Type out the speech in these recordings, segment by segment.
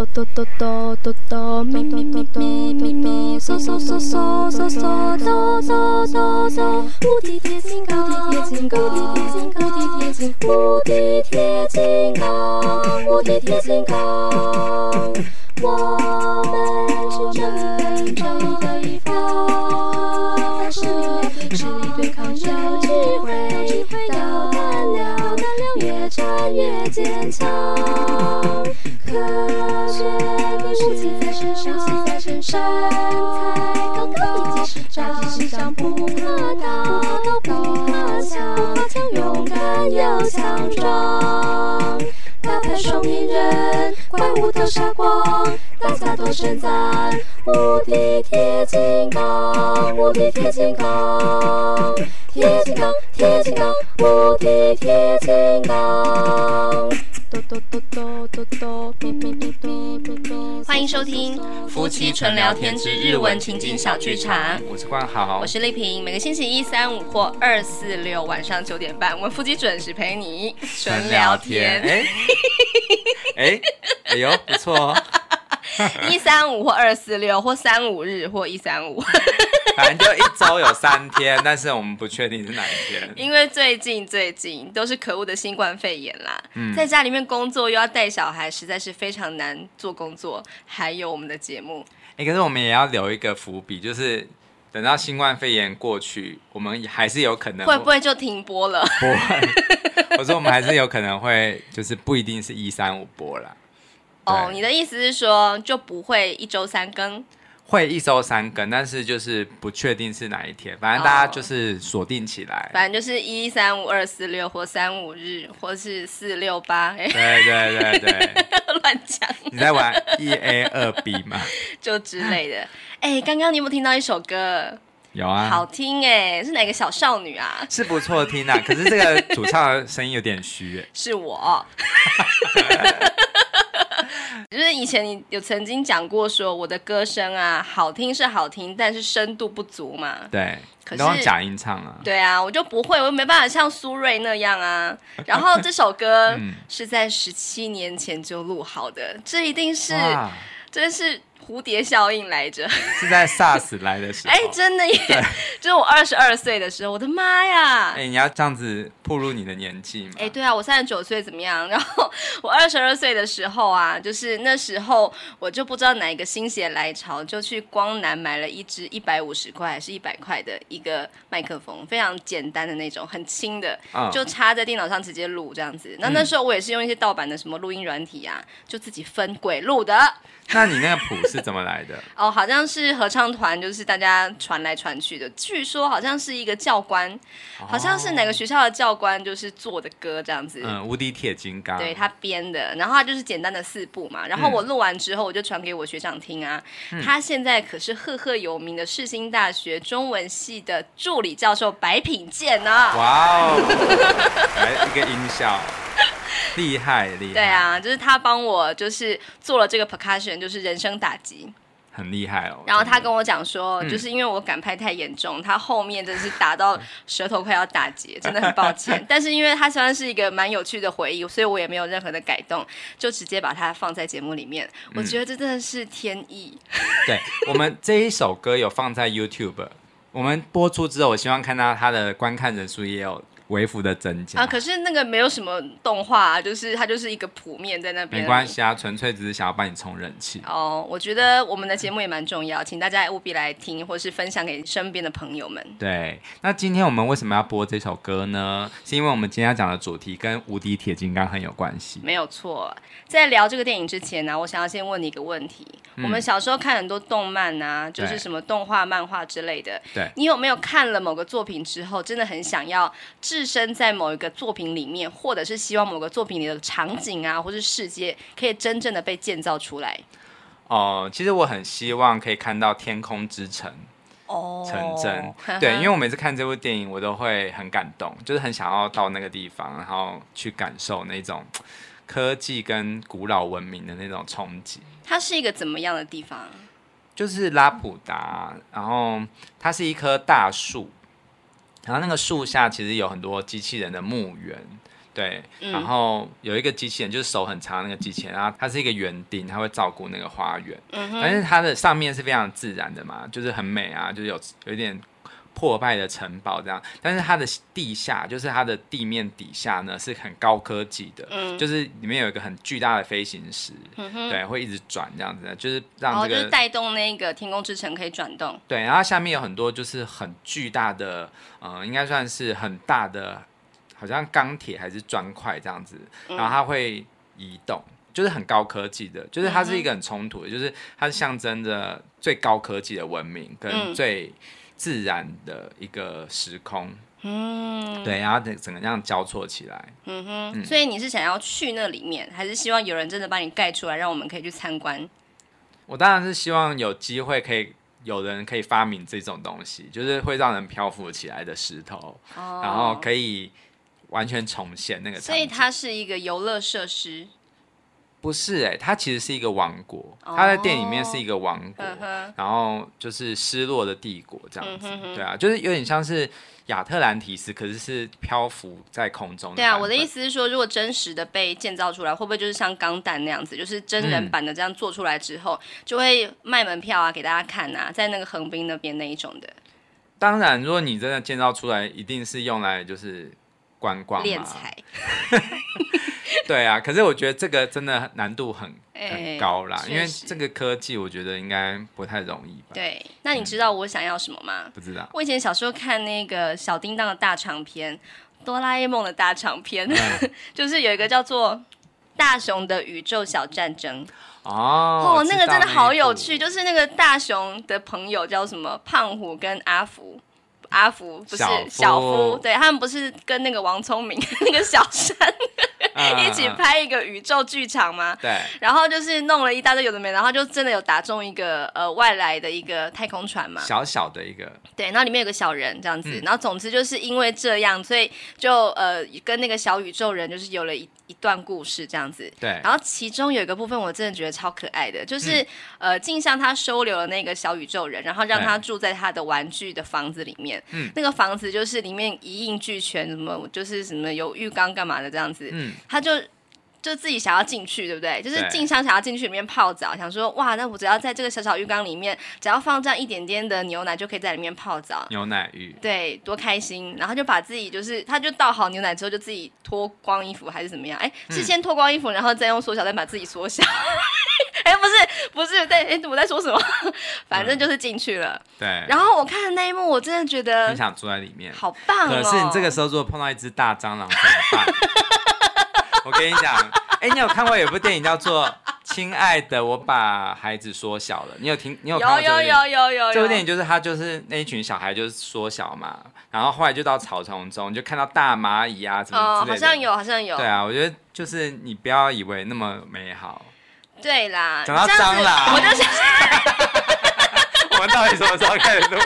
哆哆哆哆哆哆，咪咪咪咪咪咪，嗦嗦嗦嗦嗦嗦，哆哆哆哆，无敌铁金刚，无敌铁金刚，无敌铁金刚，无敌铁金刚，无敌铁金刚，我们是真正的一方，实力实力对抗，有机会，有机会的胆量，胆量越战越坚强。科学的武器在身上，武器在身上，高科技机智上不可挡，不可挡，勇敢又强壮。大牌双面人，怪物都杀光，大家都称赞。无敌铁金刚，无敌铁金刚，铁金刚，铁金刚，无敌铁金刚。欢迎收听《夫妻纯聊天之日文情景小剧场》。我是冠豪，我是丽萍。每个星期一、三、五或二、四、六晚上九点半，我们夫妻准时陪你纯聊天。哎，哎，哎呦，不错哦。一三五或二四六或三五日或一三五，反正就一周有三天，但是我们不确定是哪一天。因为最近最近都是可恶的新冠肺炎啦，嗯、在家里面工作又要带小孩，实在是非常难做工作。还有我们的节目，哎、欸，可是我们也要留一个伏笔，就是等到新冠肺炎过去，我们还是有可能会不会就停播了？不会，我说我们还是有可能会，就是不一定是一三五播了。哦，你的意思是说就不会一周三更？会一周三更，但是就是不确定是哪一天，反正大家就是锁定起来，反正就是一三五二四六或三五日，或是四六八。对对对对，乱讲。你在玩一 A 二 B 吗？就之类的。哎，刚刚你有没有听到一首歌？有啊，好听哎，是哪个小少女啊？是不错听啊，可是这个主唱的声音有点虚。是我。就是以前你有曾经讲过说我的歌声啊好听是好听，但是深度不足嘛。对，可是用假音唱啊。对啊，我就不会，我又没办法像苏芮那样啊。然后这首歌 是在十七年前就录好的，这一定是，真是。蝴蝶效应来着，是在 SARS 来的时候。哎，真的耶！就是我二十二岁的时候，我的妈呀！哎，你要这样子步入你的年纪吗？哎，对啊，我三十九岁怎么样？然后我二十二岁的时候啊，就是那时候我就不知道哪一个心血来潮，就去光南买了一支一百五十块还是一百块的一个麦克风，非常简单的那种，很轻的，嗯、就插在电脑上直接录这样子。那那时候我也是用一些盗版的什么录音软体啊，就自己分轨录的。那你那个谱是怎么来的？哦，好像是合唱团，就是大家传来传去的。据说好像是一个教官，哦、好像是哪个学校的教官，就是做的歌这样子。嗯，无敌铁金刚。对，他编的，然后他就是简单的四部嘛。然后我录完之后，我就传给我学长听啊。嗯、他现在可是赫赫有名的世新大学中文系的助理教授白品健啊。哇哦，来 一个音效。厉害厉害，对啊，就是他帮我，就是做了这个 percussion，就是人声打击，很厉害哦。然后他跟我讲说，就是因为我赶拍太严重，嗯、他后面真的是打到舌头快要打结，真的很抱歉。但是因为他虽然是一个蛮有趣的回忆，所以我也没有任何的改动，就直接把它放在节目里面。我觉得这真的是天意。嗯、对，我们这一首歌有放在 YouTube，我们播出之后，我希望看到他的观看人数也有。微幅的增加啊，可是那个没有什么动画啊，就是它就是一个谱面在那边。没关系啊，纯粹只是想要帮你充人气。哦，我觉得我们的节目也蛮重要，请大家务必来听，或是分享给身边的朋友们。对，那今天我们为什么要播这首歌呢？是因为我们今天要讲的主题跟《无敌铁金刚》很有关系。没有错，在聊这个电影之前呢，我想要先问你一个问题：嗯、我们小时候看很多动漫啊，就是什么动画、漫画之类的。对，你有没有看了某个作品之后，真的很想要置身在某一个作品里面，或者是希望某个作品里的场景啊，或是世界可以真正的被建造出来。哦、呃，其实我很希望可以看到天空之城哦成真。对，因为我每次看这部电影，我都会很感动，就是很想要到那个地方，然后去感受那种科技跟古老文明的那种冲击。它是一个怎么样的地方？就是拉普达，然后它是一棵大树。然后那个树下其实有很多机器人的墓园，对，然后有一个机器人，就是手很长那个机器人，然后它是一个园丁，它会照顾那个花园，嗯哼，但是它的上面是非常自然的嘛，就是很美啊，就是有有一点。破败的城堡这样，但是它的地下，就是它的地面底下呢，是很高科技的，嗯，就是里面有一个很巨大的飞行石，嗯哼，对，会一直转这样子的，就是让这个，哦，就是带动那个天空之城可以转动，对，然后下面有很多就是很巨大的，呃，应该算是很大的，好像钢铁还是砖块这样子，然后它会移动，就是很高科技的，就是它是一个很冲突的，就是它是象征着最高科技的文明跟最。嗯自然的一个时空，嗯，对，然后整整个这样交错起来，嗯哼，嗯，所以你是想要去那里面，还是希望有人真的把你盖出来，让我们可以去参观？我当然是希望有机会可以有人可以发明这种东西，就是会让人漂浮起来的石头，哦，然后可以完全重现那个，所以它是一个游乐设施。不是哎、欸，它其实是一个王国，它在电影里面是一个王国，哦、然后就是失落的帝国这样子，嗯、哼哼对啊，就是有点像是亚特兰提斯，可是是漂浮在空中。对啊，我的意思是说，如果真实的被建造出来，会不会就是像钢弹那样子，就是真人版的这样做出来之后，嗯、就会卖门票啊给大家看啊，在那个横滨那边那一种的。当然，如果你真的建造出来，一定是用来就是观光嘛。对啊，可是我觉得这个真的难度很很高啦，欸、因为这个科技我觉得应该不太容易吧。对，那你知道我想要什么吗？不知道。我以前小时候看那个小叮当的大长篇，哆啦 A 梦的大长篇，嗯、就是有一个叫做《大雄的宇宙小战争》哦，哦，那个真的好有趣，就是那个大雄的朋友叫什么胖虎跟阿福。阿福不是小夫，小夫，对，他们不是跟那个王聪明 那个小山 一起拍一个宇宙剧场吗？对，然后就是弄了一大堆有的没，然后就真的有打中一个呃外来的一个太空船嘛，小小的一个，对，然后里面有个小人这样子，嗯、然后总之就是因为这样，所以就呃跟那个小宇宙人就是有了一。一段故事这样子，对。然后其中有一个部分，我真的觉得超可爱的，就是、嗯、呃，镜像他收留了那个小宇宙人，然后让他住在他的玩具的房子里面。嗯。那个房子就是里面一应俱全，什么就是什么有浴缸干嘛的这样子。嗯。他就。就自己想要进去，对不对？就是静香想要进去里面泡澡，想说哇，那我只要在这个小小浴缸里面，只要放这样一点点的牛奶，就可以在里面泡澡。牛奶浴，对，多开心！然后就把自己就是，他就倒好牛奶之后，就自己脱光衣服还是怎么样？哎，是先脱光衣服，然后再用缩小再把自己缩小。哎，不是，不是，对，哎，我在说什么？反正就是进去了。对。然后我看那一幕，我真的觉得很想住在里面，好棒哦！可是你这个时候如果碰到一只大蟑螂怎么办？我跟你讲，哎、欸，你有看过有部电影叫做《亲爱的，我把孩子缩小了》？你有听？你有看过这部电影？有有有有有有。这部电影就是他就是那一群小孩就是缩小嘛，然后后来就到草丛中就看到大蚂蚁啊什么之类的。哦，好像有，好像有。对啊，我觉得就是你不要以为那么美好。对啦。讲到蟑螂，我就想，我们到底什么时候开始录？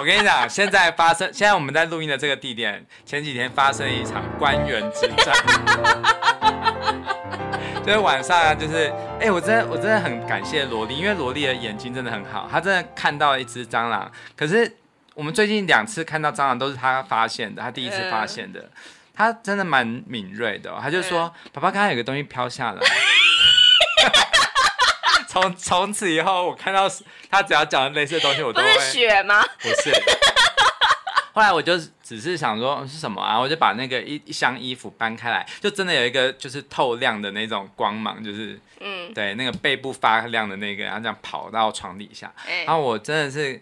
我跟你讲，现在发生，现在我们在录音的这个地点，前几天发生一场官员之战。就是晚上，就是，哎、欸，我真的，我真的很感谢萝莉，因为萝莉的眼睛真的很好，她真的看到一只蟑螂。可是我们最近两次看到蟑螂都是她发现的，她第一次发现的，她真的蛮敏锐的、哦。她就说：“爸爸，刚刚有个东西飘下来。” 从从此以后，我看到他只要讲的类似的东西，我都会。不是雪吗？不是。后来我就只是想说是什么啊，我就把那个一一箱衣服搬开来，就真的有一个就是透亮的那种光芒，就是嗯，对，那个背部发亮的那个，然后这样跑到床底下。欸、然后我真的是，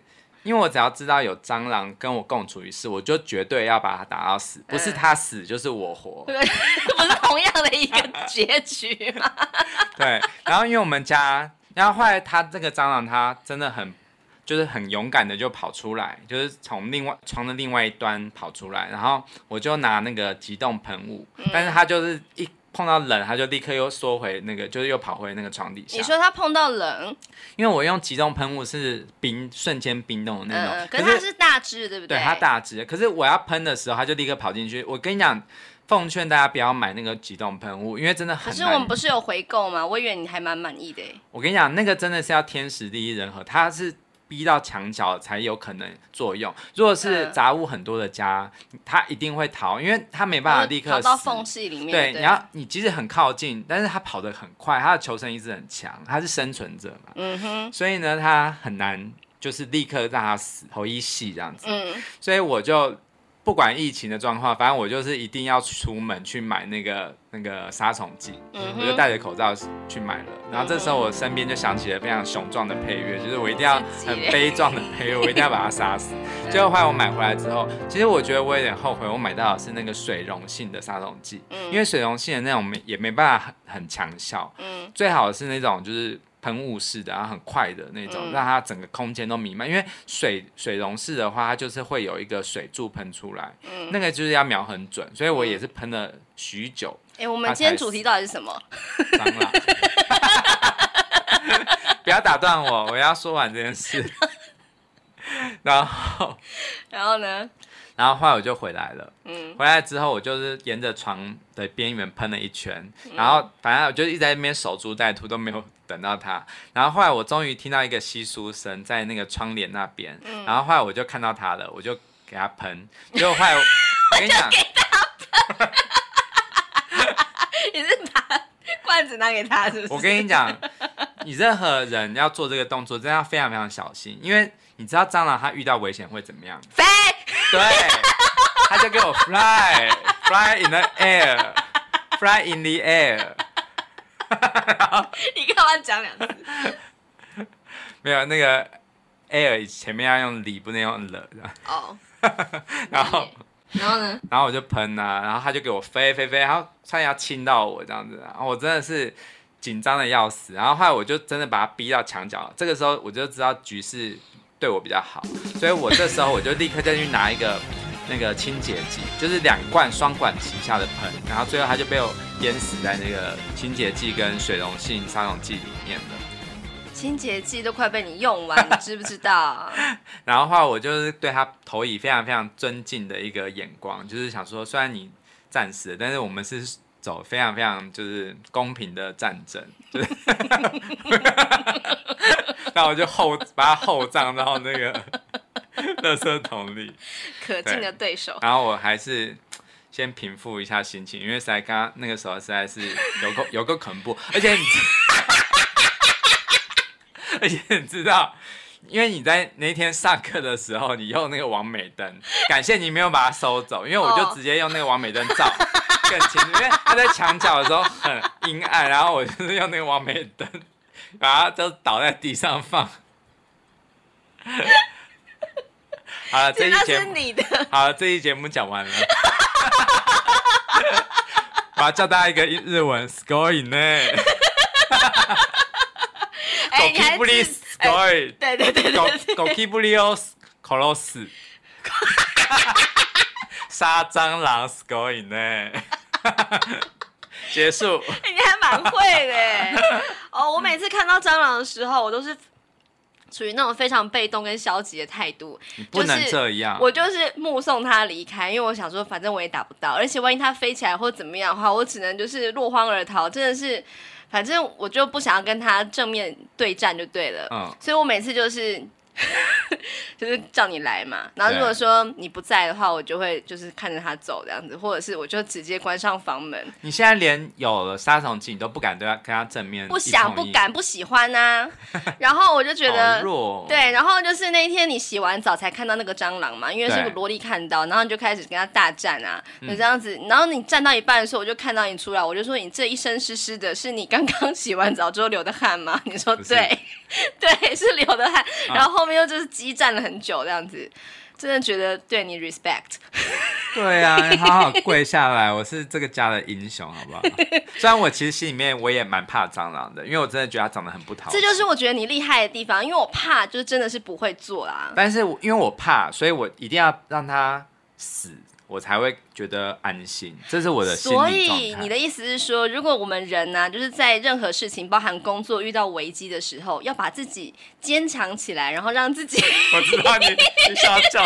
因为我只要知道有蟑螂跟我共处一室，我就绝对要把它打到死，不是它死就是我活，不是同样的一个结局吗？对。然后因为我们家。然后后来，他这个蟑螂，它真的很，就是很勇敢的就跑出来，就是从另外床的另外一端跑出来。然后我就拿那个急冻喷雾，嗯、但是他就是一碰到冷，他就立刻又缩回那个，就是又跑回那个床底下。你说他碰到冷？因为我用急冻喷雾是冰瞬间冰冻的那种，嗯、可是它是大只，对不对？对，它大只。可是我要喷的时候，它就立刻跑进去。我跟你讲。奉劝大家不要买那个急冻喷雾，因为真的很。可是我们不是有回购吗？我以为你还蛮满意的。我跟你讲，那个真的是要天时地利人和，它是逼到墙角才有可能作用。如果是杂物很多的家，它一定会逃，因为它没办法立刻逃到缝隙里面。对，你要你即使很靠近，但是它跑得很快，它的求生意志很强，它是生存者嘛。嗯哼。所以呢，它很难就是立刻让它死，头一细这样子。嗯。所以我就。不管疫情的状况，反正我就是一定要出门去买那个那个杀虫剂，嗯、我就戴着口罩去买了。然后这时候我身边就响起了非常雄壮的配乐，就是我一定要很悲壮的配乐，我一定要把它杀死。结果后来我买回来之后，其实我觉得我有点后悔，我买到的是那个水溶性的杀虫剂，因为水溶性的那种没也没办法很很强效，最好是那种就是。喷雾式的，然后很快的那种，嗯、让它整个空间都弥漫。因为水水溶式的话，它就是会有一个水柱喷出来，嗯、那个就是要瞄很准。所以我也是喷了许久。哎、欸，我们今天主题到底是什么？蟑螂。不要打断我，我要说完这件事。然后，然后呢？然后后来我就回来了，嗯，回来之后我就是沿着床的边缘喷了一圈，嗯、然后反正我就一直在那边守株待兔，都没有 等到他。然后后来我终于听到一个稀疏声在那个窗帘那边，嗯、然后后来我就看到他了，我就给他喷。结果后来我，我跟你讲，你是把罐子拿给他是不是？我跟你讲，你任何人要做这个动作，真的要非常非常小心，因为你知道蟑螂它遇到危险会怎么样？飞。对，他就给我 fly fly in the air fly in the air。你干嘛讲两次？没有那个 air 前面要用里，不能用了。哦。然后，然后呢？然后我就喷啊，然后他就给我飞飞飞，然后差点要亲到我这样子，然后我真的是紧张的要死。然后后来我就真的把他逼到墙角，这个时候我就知道局势。对我比较好，所以我这时候我就立刻再去拿一个那个清洁剂，就是两罐双管齐下的喷，然后最后他就被我淹死在那个清洁剂跟水溶性杀虫剂里面了。清洁剂都快被你用完，你知不知道？然后的话，我就是对他投以非常非常尊敬的一个眼光，就是想说，虽然你战死了，但是我们是。走非常非常就是公平的战争，就是，然后我就厚把它厚葬到那个 垃圾桶里，可敬的对手。然后我还是先平复一下心情，因为实在刚刚那个时候实在是有够 有够恐怖，而且你，而且你知道，因为你在那天上课的时候，你用那个王美灯，感谢你没有把它收走，因为我就直接用那个王美灯照。更清楚，因为他在墙角的时候很阴暗，然后我就是用那个网美灯，把它就倒在地上放。好了，这一节目，好了，这一节目讲完了。我要教大家一个日文，scoring 呢。狗屁不离 scoring，对对对对，狗屁不离哦，close。杀蟑螂，scoring 呢？结束。欸、你还蛮会的哦。我每次看到蟑螂的时候，我都是处于那种非常被动跟消极的态度。你不能这样。我就是目送它离开，因为我想说，反正我也打不到，而且万一它飞起来或怎么样的话，我只能就是落荒而逃。真的是，反正我就不想要跟它正面对战就对了。嗯。所以我每次就是。就是叫你来嘛，然后如果说你不在的话，我就会就是看着他走这样子，或者是我就直接关上房门。你现在连有了杀虫剂，你都不敢对他跟他正面，不想、不敢、不喜欢啊。然后我就觉得，弱对，然后就是那一天你洗完澡才看到那个蟑螂嘛，因为是萝莉看到，然后你就开始跟他大战啊，就这样子。然后你站到一半的时候，我就看到你出来，我就说你这一身湿湿的，是你刚刚 洗完澡之后流的汗吗？你说对，对，是流的汗，然后后。后面又就是激战了很久，这样子，真的觉得对你 respect。对啊，好好跪下来，我是这个家的英雄，好不好？虽然我其实心里面我也蛮怕蟑螂的，因为我真的觉得它长得很不讨喜。这就是我觉得你厉害的地方，因为我怕，就是真的是不会做啦。但是我因为我怕，所以我一定要让它死。我才会觉得安心，这是我的心理。所以你的意思是说，如果我们人呢、啊，就是在任何事情，包含工作遇到危机的时候，要把自己坚强起来，然后让自己……我知道你 你想要讲，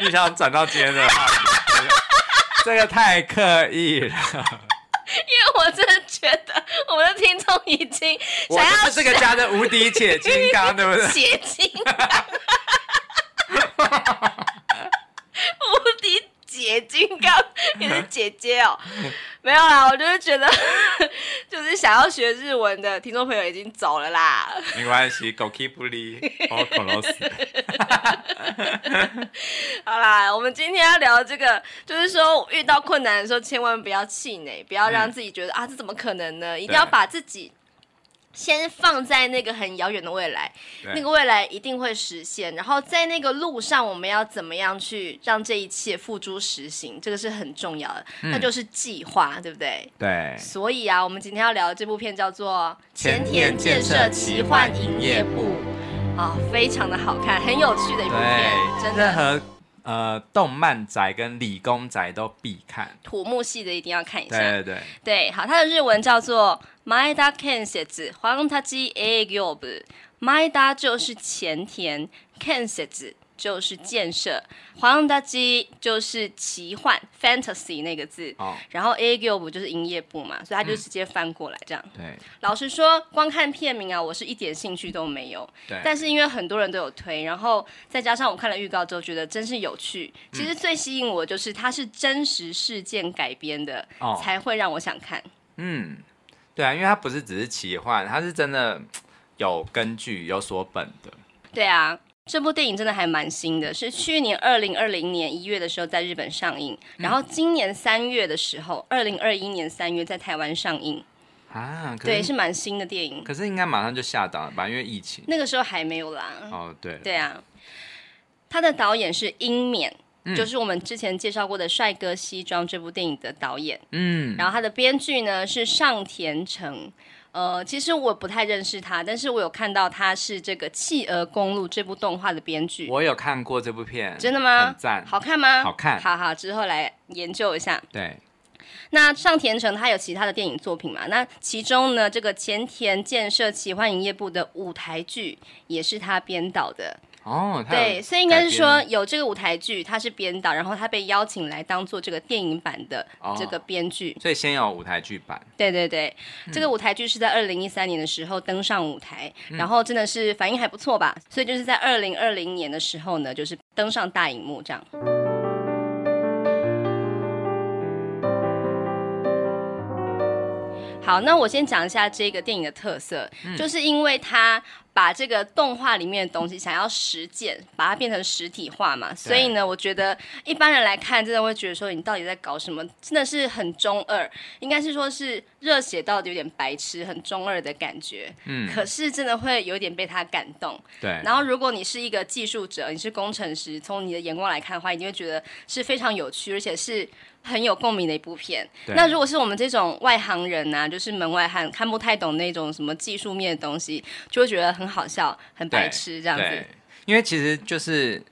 你想要转到今天的话题，这个太刻意了。因为我真的觉得，我们的听众已经想要这个家的无敌铁金刚，对不对？铁金刚，无敌铁金刚，你是姐姐哦。没有啦，我就是觉得，就是想要学日文的听众朋友已经走了啦。没关系，狗屁不理，我恐龙死。好啦，我们今天要聊的这个，就是说遇到困难的时候，千万不要气馁，不要让自己觉得、嗯、啊，这怎么可能呢？一定要把自己。先放在那个很遥远的未来，那个未来一定会实现。然后在那个路上，我们要怎么样去让这一切付诸实行？这个是很重要的，嗯、那就是计划，对不对？对。所以啊，我们今天要聊的这部片叫做《前田建设奇幻营业部》啊、哦，非常的好看，很有趣的一部片，真的和呃动漫宅跟理工宅都必看，土木系的一定要看一下。对对对。对，好，它的日文叫做。前田建设ファンタジー営业部，前田就是前田，建设 就是建设，ファンタジー就是奇幻 （fantasy） 那个字，哦、然后営业部就是营业部嘛，所以他就直接翻过来这样。嗯、对，老实说，光看片名啊，我是一点兴趣都没有。对，但是因为很多人都有推，然后再加上我看了预告之后，觉得真是有趣。其实最吸引我就是它是真实事件改编的，哦、才会让我想看。嗯。对啊，因为它不是只是奇幻，它是真的有根据、有所本的。对啊， 这部电影真的还蛮新的，是去年二零二零年一月的时候在日本上映，嗯、然后今年三月的时候，二零二一年三月在台湾上映。啊，对，是蛮新的电影。可是应该马上就下档了吧？因为疫情。那个时候还没有啦。哦，对。对啊，他的导演是英勉。嗯、就是我们之前介绍过的《帅哥西装》这部电影的导演，嗯，然后他的编剧呢是上田诚，呃，其实我不太认识他，但是我有看到他是这个《企鹅公路》这部动画的编剧，我有看过这部片，真的吗？很赞，好看吗？好看，好好，之后来研究一下。对，那上田城他有其他的电影作品嘛？那其中呢，这个前田建设奇幻营业部的舞台剧也是他编导的。哦，对，所以应该是说有这个舞台剧，他是编导，然后他被邀请来当做这个电影版的这个编剧，哦，所以先有舞台剧版。对对对，嗯、这个舞台剧是在二零一三年的时候登上舞台，嗯、然后真的是反应还不错吧，所以就是在二零二零年的时候呢，就是登上大荧幕这样。好，那我先讲一下这个电影的特色，嗯、就是因为它把这个动画里面的东西想要实践，把它变成实体化嘛，所以呢，我觉得一般人来看，真的会觉得说你到底在搞什么？真的是很中二，应该是说是热血到底有点白痴，很中二的感觉。嗯，可是真的会有点被他感动。对，然后如果你是一个技术者，你是工程师，从你的眼光来看的话，你会觉得是非常有趣，而且是。很有共鸣的一部片。那如果是我们这种外行人呐、啊，就是门外汉，看不太懂那种什么技术面的东西，就会觉得很好笑、很白痴这样子。因为其实就是，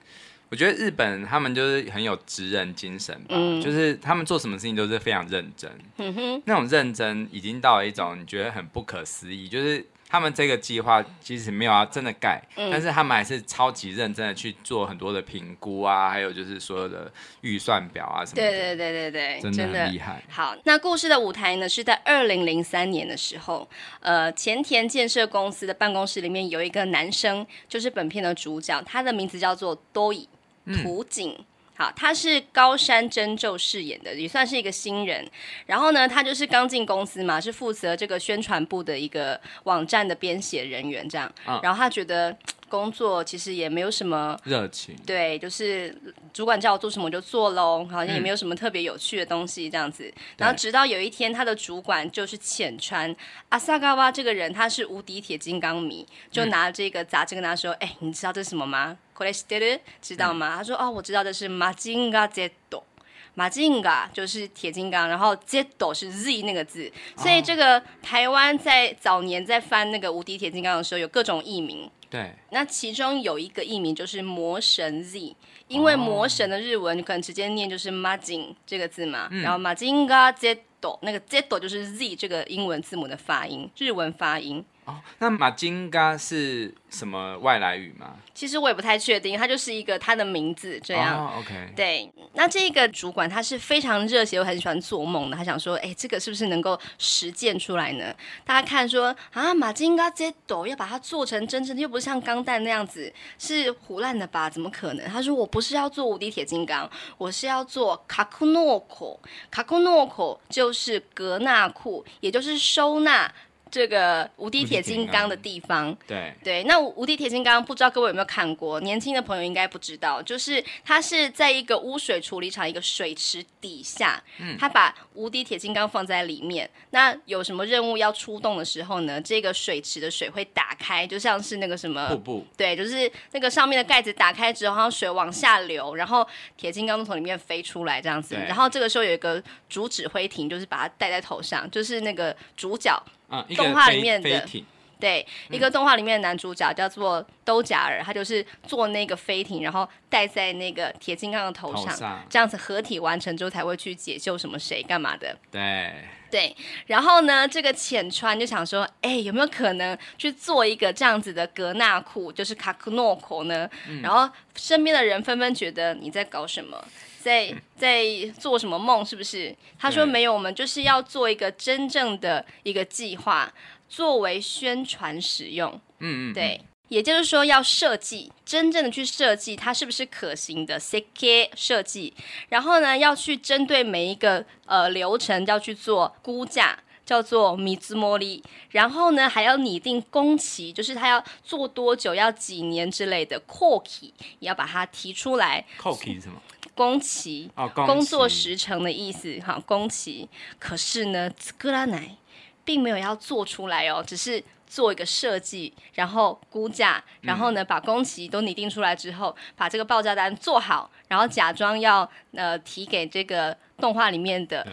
我觉得日本他们就是很有职人精神吧，嗯、就是他们做什么事情都是非常认真。嗯哼，那种认真已经到了一种你觉得很不可思议，就是。他们这个计划其实没有要真的盖，嗯、但是他们还是超级认真的去做很多的评估啊，还有就是所有的预算表啊什么的。对对对对对，真的很厉害。好，那故事的舞台呢是在二零零三年的时候，呃，前田建设公司的办公室里面有一个男生，就是本片的主角，他的名字叫做多伊土井。嗯好，他是高山真宙饰演的，也算是一个新人。然后呢，他就是刚进公司嘛，是负责这个宣传部的一个网站的编写人员这样。嗯、然后他觉得工作其实也没有什么热情，对，就是主管叫我做什么我就做喽，好像也没有什么特别有趣的东西这样子。嗯、然后直到有一天，他的主管就是浅川阿萨嘎哇这个人，他是无敌铁金刚迷，就拿这个杂志跟他说：“哎、嗯欸，你知道这是什么吗？”知道吗？嗯、他说：“哦，我知道这是马金嘎马金嘎就是铁金刚，然后 Z 是 Z 那个字，所以这个台湾在早年在翻那个无敌铁金刚的时候，有各种译名。对，那其中有一个译名就是魔神 Z，因为魔神的日文你可能直接念就是 Majin 这个字嘛，嗯、然后 Majin ga Z，那个 Z 就是 Z 这个英文字母的发音，日文发音。”哦，那马金嘎是什么外来语吗？其实我也不太确定，它就是一个它的名字这样。哦，OK。对，那这个主管他是非常热血又很喜欢做梦的，他想说，哎，这个是不是能够实践出来呢？大家看说啊，马金嘎这斗要把它做成真正的，又不是像钢弹那样子，是胡烂的吧？怎么可能？他说我不是要做无敌铁金刚，我是要做卡库诺口，卡库诺口就是格纳库，也就是收纳。这个无敌铁金刚的地方，对对，那无敌铁金刚不知道各位有没有看过？年轻的朋友应该不知道，就是它是在一个污水处理厂一个水池底下，嗯，他把无敌铁金刚放在里面。那有什么任务要出动的时候呢？这个水池的水会打开，就像是那个什么瀑布，对，就是那个上面的盖子打开之后，然后水往下流，然后铁金刚从里面飞出来这样子。然后这个时候有一个主指挥艇，就是把它戴在头上，就是那个主角。嗯、动画里面的对、嗯、一个动画里面的男主角叫做兜甲尔，他就是坐那个飞艇，然后戴在那个铁金刚的头上，头上这样子合体完成之后才会去解救什么谁干嘛的。对对，然后呢，这个浅川就想说，哎，有没有可能去做一个这样子的格纳库，就是卡库诺口呢？嗯、然后身边的人纷纷觉得你在搞什么？在在做什么梦？是不是？他说没有，我们就是要做一个真正的一个计划，作为宣传使用。嗯嗯，对，也就是说要设计，真正的去设计它是不是可行的 CK 设计，然后呢，要去针对每一个呃流程要去做估价，叫做米兹莫利，然后呢还要拟定工期，就是他要做多久，要几年之类的。扣期也要把它提出来。扣期是什么？工期，哦、工作时程的意思哈，工期。可是呢，格拉奶并没有要做出来哦，只是做一个设计，然后估价，然后呢，把工期都拟定出来之后，把这个报价单做好，然后假装要呃提给这个动画里面的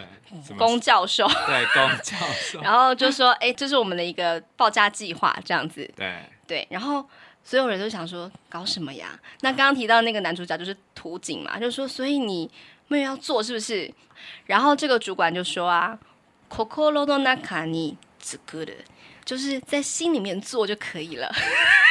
龚教授，对，龚教授，然后就说，哎，这是我们的一个报价计划，这样子，对，对，然后。所有人都想说搞什么呀？那刚刚提到那个男主角就是土井嘛，就是说，所以你没有要做是不是？然后这个主管就说啊，kokoro no naka ni tsukuru，就是在心里面做就可以了。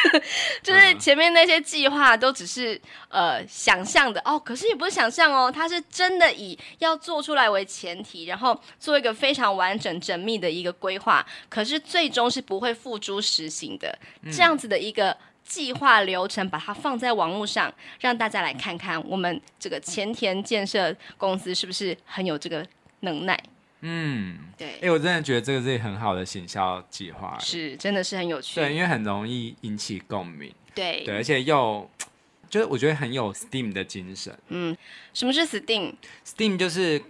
就是前面那些计划都只是呃想象的哦，可是也不是想象哦，他是真的以要做出来为前提，然后做一个非常完整缜密的一个规划，可是最终是不会付诸实行的，这样子的一个。计划流程，把它放在网络上，让大家来看看我们这个前田建设公司是不是很有这个能耐。嗯，对。哎、欸，我真的觉得这个是很好的行销计划，是真的是很有趣。对，因为很容易引起共鸣。对对，而且又就是我觉得很有 STEAM 的精神。嗯，什么是 STEAM？STEAM 就是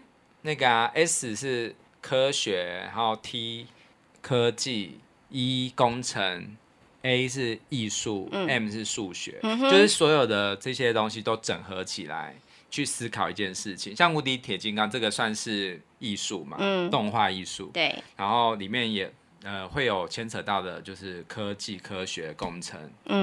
那个、啊、S 是科学，然后 T 科技，E 工程。A 是艺术、嗯、M 是数学、嗯，就是所有的这些东西都整合起来去思考一件事情。像无敌铁金刚这个算是艺术嘛，嗯、动画艺术。对。然后里面也呃会有牵扯到的，就是科技、科学、工程、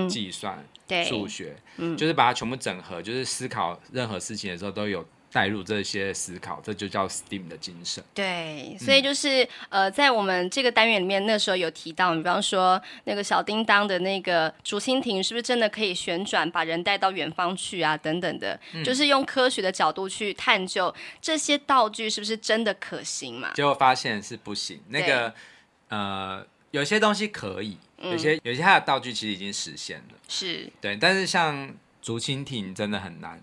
计、嗯、算、数学、嗯，就是把它全部整合，就是思考任何事情的时候都有。带入这些思考，这就叫 STEAM 的精神。对，所以就是、嗯、呃，在我们这个单元里面，那时候有提到，你比方说那个小叮当的那个竹蜻蜓，是不是真的可以旋转，把人带到远方去啊？等等的、嗯，就是用科学的角度去探究这些道具是不是真的可行嘛？结果发现是不行。那个呃，有些东西可以，有些、嗯、有些它的道具其实已经实现了，是对，但是像竹蜻蜓真的很难。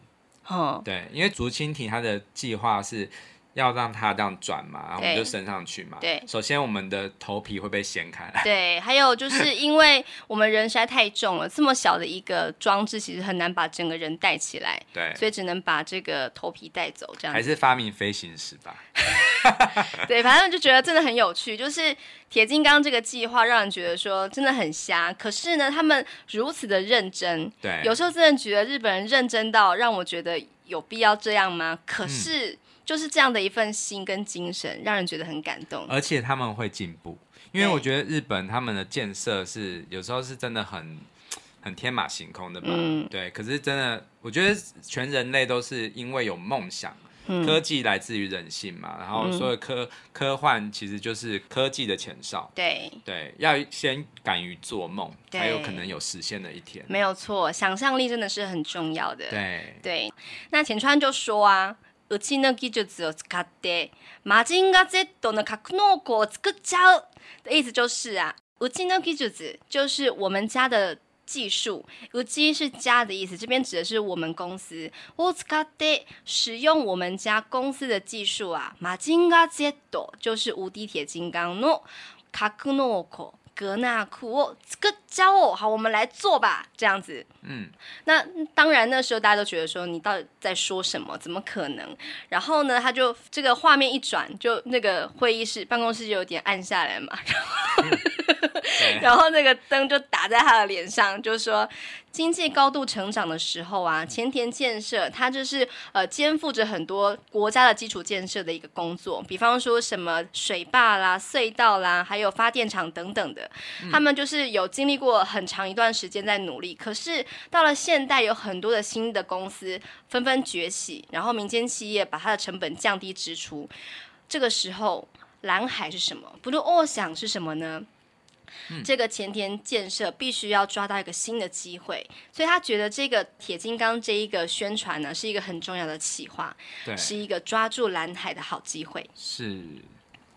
哦，对，因为竹蜻蜓它的计划是要让它这样转嘛，然后我们就升上去嘛。对，首先我们的头皮会被掀开来。对，还有就是 因为我们人实在太重了，这么小的一个装置其实很难把整个人带起来。对，所以只能把这个头皮带走，这样。还是发明飞行石吧。对，反正就觉得真的很有趣，就是铁金刚这个计划让人觉得说真的很瞎，可是呢，他们如此的认真，对，有时候真的觉得日本人认真到让我觉得有必要这样吗？可是就是这样的一份心跟精神，让人觉得很感动，而且他们会进步，因为我觉得日本他们的建设是有时候是真的很很天马行空的嘛，嗯，对，可是真的，我觉得全人类都是因为有梦想。嗯、科技来自于人性嘛，然后所有科、嗯、科幻其实就是科技的前哨。对对，要先敢于做梦，才有可能有实现的一天。没有错，想象力真的是很重要的。对对，那前川就说啊，うちの技术を使ってマジンガ Z の格纳库を作っちゃう的意思就是啊，うちの技术就是我们家的。 技术，うち是家的意思，这边指的是我们公司。我使って使用我们家公司的技术啊，マジンガ Z 就是无敌铁金刚の格纳库。格纳库哦，这个教哦，好，我们来做吧，这样子。嗯，那当然那时候大家都觉得说，你到底在说什么？怎么可能？然后呢，他就这个画面一转，就那个会议室办公室就有点暗下来嘛。然后，嗯、 后然后那个灯就打在他的脸上，就说。经济高度成长的时候啊，前田建设它就是呃肩负着很多国家的基础建设的一个工作，比方说什么水坝啦、隧道啦，还有发电厂等等的，他们就是有经历过很长一段时间在努力。可是到了现代，有很多的新的公司纷纷崛起，然后民间企业把它的成本降低支出，这个时候蓝海是什么？Blue Ocean 是什么呢？嗯、这个前田建设必须要抓到一个新的机会，所以他觉得这个铁金刚这一个宣传呢，是一个很重要的企划，对，是一个抓住蓝海的好机会。是，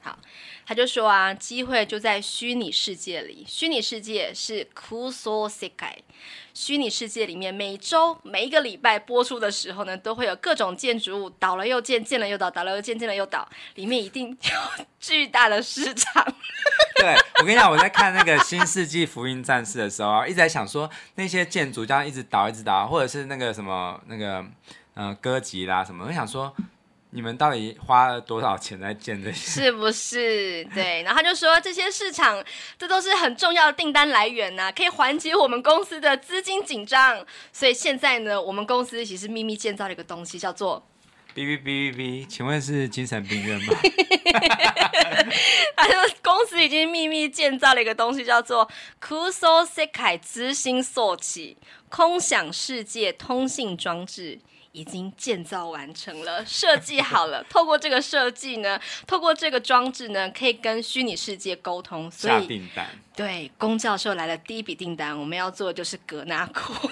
好，他就说啊，机会就在虚拟世界里，虚拟世界是空想世界。虚拟世界里面，每周每一个礼拜播出的时候呢，都会有各种建筑物倒了又建，建了又倒，倒了又建，建了又倒，里面一定有 巨大的市场。对，我跟你讲，我在看那个《新世纪福音战士》的时候，一直在想说，那些建筑这样一直倒，一直倒，或者是那个什么那个嗯、呃、歌集啦什么，我想说。你们到底花了多少钱在建这些？是不是？对，然后他就说这些市场，这都是很重要的订单来源呐、啊，可以缓解我们公司的资金紧张。所以现在呢，我们公司其实秘密建造了一个东西，叫做 B B B B B，请问是精神病院吗？他说公司已经秘密建造了一个东西，叫做 Kuso Sekai 执行索起空想世界通信装置。已经建造完成了，设计好了。透过这个设计呢，透过这个装置呢，可以跟虚拟世界沟通。所以，下订单。对，龚教授来了第一笔订单，我们要做的就是格纳库。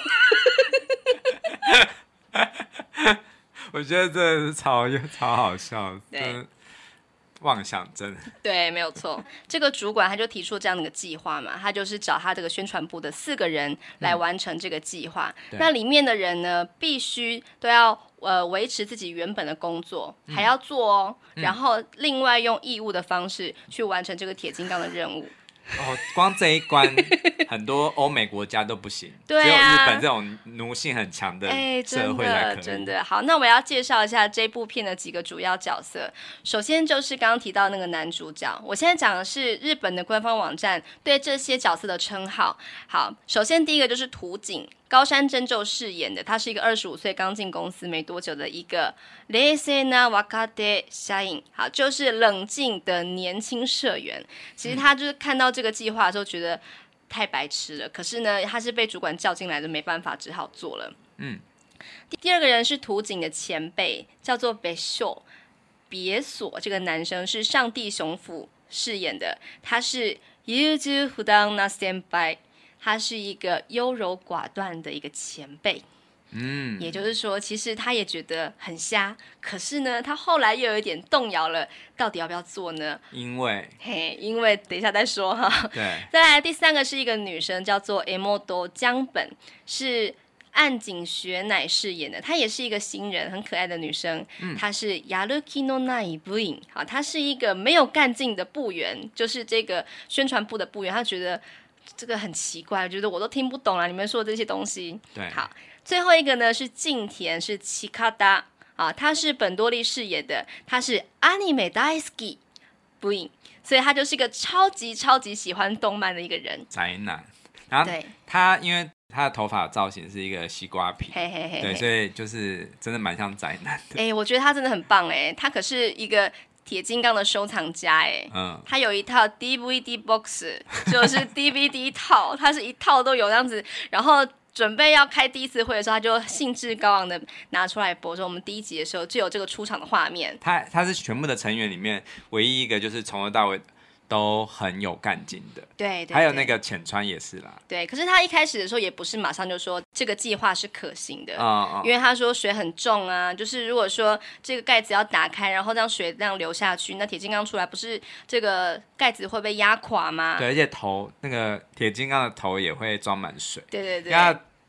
我觉得这是超超好笑，对。妄想症，对，没有错。这个主管他就提出这样的一个计划嘛，他就是找他这个宣传部的四个人来完成这个计划。嗯、那里面的人呢，必须都要呃维持自己原本的工作，嗯、还要做哦，嗯、然后另外用义务的方式去完成这个铁金刚的任务。哦，光这一关，很多欧美国家都不行，对啊，只有日本这种奴性很强的社会才可以。真的，真的。好，那我要介绍一下这部片的几个主要角色。首先就是刚刚提到那个男主角，我现在讲的是日本的官方网站对这些角色的称号。好，首先第一个就是土井。高山真宙饰演的，他是一个二十五岁刚进公司没多久的一个冷静な若手社员，好，就是冷静的年轻社员。其实他就是看到这个计划的时候，觉得太白痴了。可是呢，他是被主管叫进来的，没办法，只好做了。嗯。第二个人是土井的前辈，叫做别所。别所这个男生是上帝雄辅饰演的，他是优柔不断な先辈。他是一个优柔寡断的一个前辈，嗯，也就是说，其实他也觉得很瞎，可是呢，他后来又有一点动摇了，到底要不要做呢？因为，嘿，因为等一下再说哈。对，再来第三个是一个女生，叫做 Emoto 江本，是岸井雪乃饰演的，她也是一个新人，很可爱的女生。嗯，她是 Yaruki no nai 部员，好，她是一个没有干劲的部员，就是这个宣传部的部员，她觉得。这个很奇怪，我觉得我都听不懂了，你们说的这些东西。对，好，最后一个呢是近田，是奇卡达啊，他是本多利饰演的，他是 anime 大好き部员，所以他就是一个超级超级喜欢动漫的一个人。宅男，然后对他因为他的头发造型是一个西瓜皮，嘿嘿嘿，对，所以就是真的蛮像宅男的。哎，我觉得他真的很棒哎，他可是一个。铁金刚的收藏家哎，嗯，他有一套 DVD box，就是 DVD 套，它是一套都有这样子，然后准备要开第一次会的时候，他就兴致高昂的拿出来播，说我们第一集的时候就有这个出场的画面。他他是全部的成员里面唯一一个就是从头到尾。都很有干劲的，对，对，还有那个浅川也是啦，对。可是他一开始的时候也不是马上就说这个计划是可行的，哦哦，因为他说水很重啊，就是如果说这个盖子要打开，然后让水这样流下去，那铁金刚出来不是这个盖子会被压垮吗？对，而且头那个铁金刚的头也会装满水，对对对。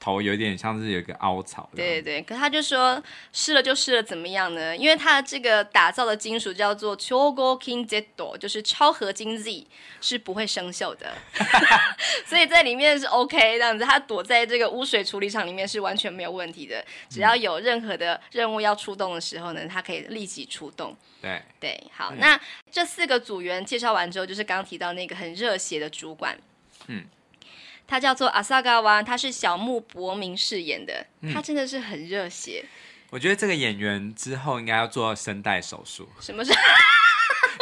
头有点像是有一个凹槽，对对对，可他就说湿了就湿了，怎么样呢？因为他这个打造的金属叫做超合金 Z，就是超合金 Z，是不会生锈的，所以在里面是 OK 这样子。他躲在这个污水处理厂里面是完全没有问题的，只要有任何的任务要出动的时候呢，他可以立即出动。对对，好，嗯、那这四个组员介绍完之后，就是刚刚提到那个很热血的主管，嗯。他叫做阿萨嘎湾，他是小木博明饰演的，他真的是很热血。我觉得这个演员之后应该要做声带手术。什么是？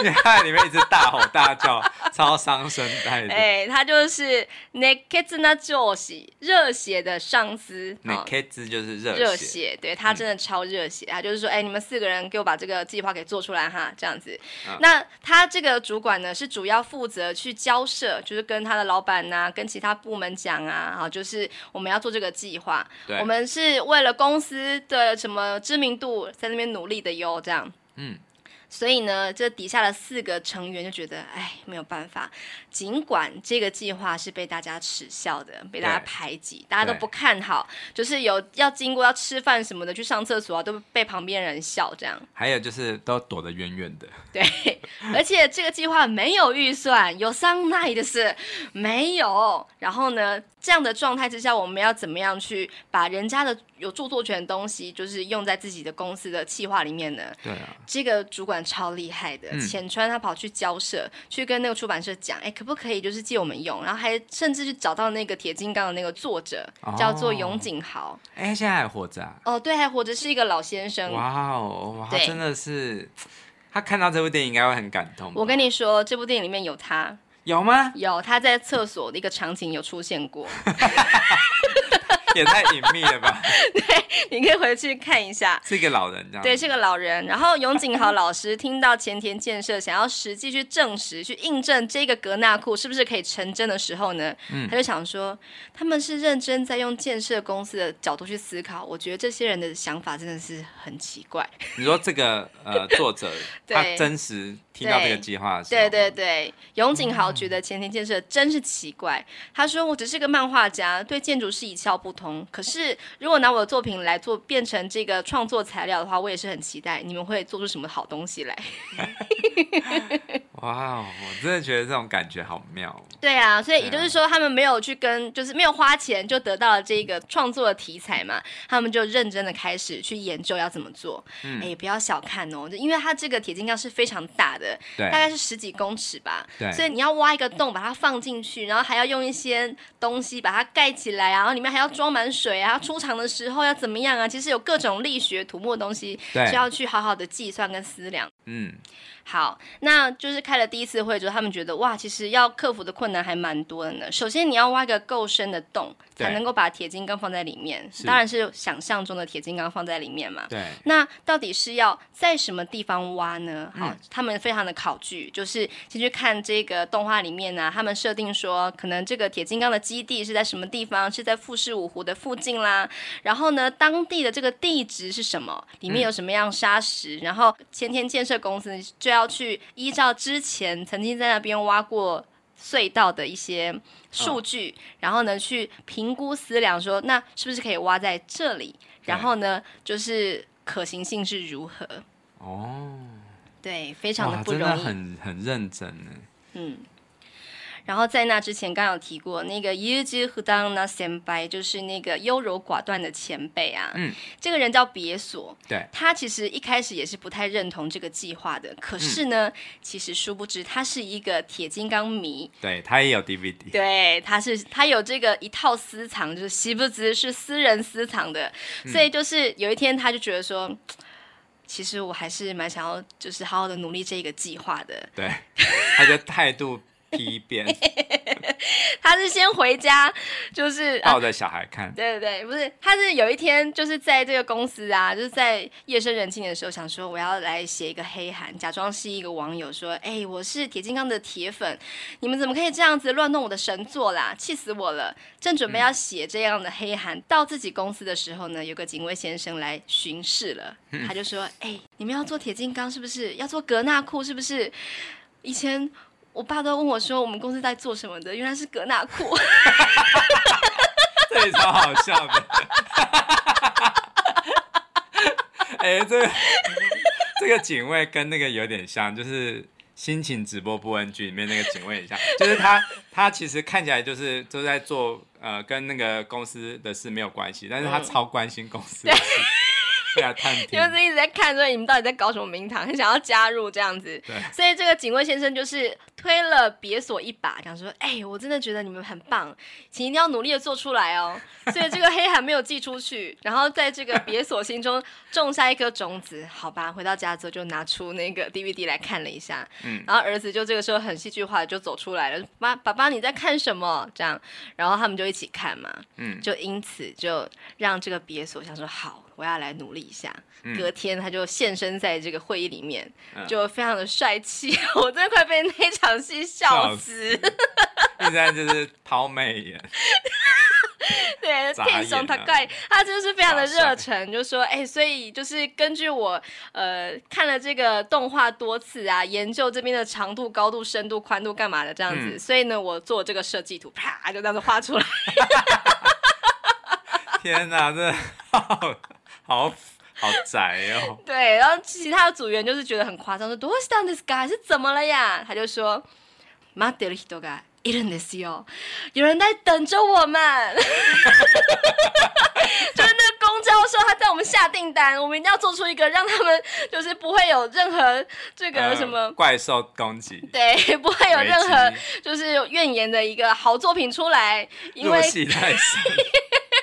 因为他在里面一直大吼大叫，超伤声带的。哎，他就是热血な上司，热血的上司。热血就是热热血，对，他真的超热血。他就是说，哎，你们四个人给我把这个计划给做出来哈，这样子。那他这个主管呢，是主要负责去交涉，就是跟他的老板呐，跟其他部门讲啊，好，就是我们要做这个计划，我们是为了公司的什么知名度在那边努力的哟，这样。嗯。所以呢，这底下的四个成员就觉得，哎，没有办法。尽管这个计划是被大家耻笑的，被大家排挤，大家都不看好，就是有要经过要吃饭什么的，去上厕所啊，都被旁边人笑这样。还有就是都躲得远远的。对，而且这个计划没有预算，有桑奈的是没有。然后呢，这样的状态之下，我们要怎么样去把人家的有著作权的东西，就是用在自己的公司的计划里面呢？对啊。这个主管超厉害的，浅川他跑去交涉，去跟那个出版社讲，哎。可不可以就是借我们用？然后还甚至去找到那个铁金刚的那个作者，哦、叫做永井豪。哎，现在还活着啊？哦，对，还活着，是一个老先生。哇哦，他真的是，他看到这部电影应该会很感动。我跟你说，这部电影里面有他。有吗？有，他在厕所的一个场景有出现过。也太隐秘了吧？对，你可以回去看一下。是一个老人，这样对，是个老人。然后永井豪老师听到前田建设想要实际去证实、去印证这个格纳库是不是可以成真的时候呢，嗯，他就想说，他们是认真在用建设公司的角度去思考。我觉得这些人的想法真的是很奇怪。你说这个呃作者他 真实听到这个计划的时候，对对对，永井豪觉得前田建设真是奇怪。他说：“我只是个漫画家，对建筑是一窍不通。可是如果拿我的作品来做，变成这个创作材料的话，我也是很期待你们会做出什么好东西来。”哇，我真的觉得这种感觉好妙。对啊，所以也就是说，他们没有去跟，就是没有花钱就得到了这个创作的题材嘛，他们就认真的开始去研究要怎么做。嗯，哎，不要小看哦，因为他这个铁金刚是非常大的。对，大概是十几公尺吧。对，所以你要挖一个洞，把它放进去，然后还要用一些东西把它盖起来啊，然后里面还要装满水啊。出场的时候要怎么样啊？其实有各种力学、土木的东西，需要去好好的计算跟思量。嗯。好，那就是开了第一次会之后，他们觉得哇，其实要克服的困难还蛮多的呢。首先，你要挖一个够深的洞，才能够把铁金刚放在里面。当然是想象中的铁金刚放在里面嘛。对。那到底是要在什么地方挖呢？好，嗯、他们非常的考据，就是先去看这个动画里面呢、啊，他们设定说，可能这个铁金刚的基地是在什么地方？是在富士五湖的附近啦。然后呢，当地的这个地质是什么？里面有什么样砂石？嗯、然后前田建设公司就要。要去依照之前曾经在那边挖过隧道的一些数据，哦、然后呢去评估思量说，那是不是可以挖在这里？然后呢，就是可行性是如何？哦，对，非常的不容易，真的很很认真呢。嗯。然后在那之前，刚有提过那个优柔不断那先辈，就是那个优柔寡断的前辈啊。嗯，这个人叫别所。对，他其实一开始也是不太认同这个计划的。可是呢，嗯、其实殊不知他是一个铁金刚迷。对，他也有 DVD。对，他是他有这个一套私藏，就是惜不知是私人私藏的。嗯、所以就是有一天，他就觉得说，其实我还是蛮想要，就是好好的努力这个计划的。对，他的态度。批变。他是先回家，就是抱着小孩看。啊、对对对，不是，他是有一天就是在这个公司啊，就是在夜深人静的时候，想说我要来写一个黑函，假装是一个网友说，哎、欸，我是铁金刚的铁粉，你们怎么可以这样子乱弄我的神作啦？气死我了！正准备要写这样的黑函、嗯、到自己公司的时候呢，有个警卫先生来巡视了，他就说，哎、欸，你们要做铁金刚是不是？要做格纳库是不是？以前。我爸都问我说：“我们公司在做什么的？”原来是格纳库，这也超好笑的。哎、欸，这个这个警卫跟那个有点像，就是《心情直播不 NG》里面那个警卫很像，就是他他其实看起来就是都在做呃跟那个公司的事没有关系，但是他超关心公司的事。嗯 对啊，探就是一直在看，说你们到底在搞什么名堂，很想要加入这样子。对，所以这个警卫先生就是推了别所一把，讲说：“哎、欸，我真的觉得你们很棒，请一定要努力的做出来哦。”所以这个黑函没有寄出去，然后在这个别所心中种下一颗种子。好吧，回到家之后就拿出那个 DVD 来看了一下，嗯，然后儿子就这个时候很戏剧化的就走出来了，妈，爸爸你在看什么？这样，然后他们就一起看嘛，嗯，就因此就让这个别所想说好。我要来努力一下。隔天他就现身在这个会议里面，嗯、就非常的帅气，我真的快被那场戏笑死。现在就是抛媚眼，对，他怪他就是非常的热忱，就说哎、欸，所以就是根据我呃看了这个动画多次啊，研究这边的长度、高度、深度、宽度干嘛的这样子，嗯、所以呢，我做这个设计图，啪就这样子画出来。天哪，这好。好好宅哦！对，然后其他的组员就是觉得很夸张，说どうしたんですか？是怎么了呀？他就说待ってる人がいるんですよ，有人在等着我们。就是那个公交说他在我们下订单，我们一定要做出一个让他们就是不会有任何这个什么、呃、怪兽攻击，对，不会有任何就是有怨言的一个好作品出来，因为。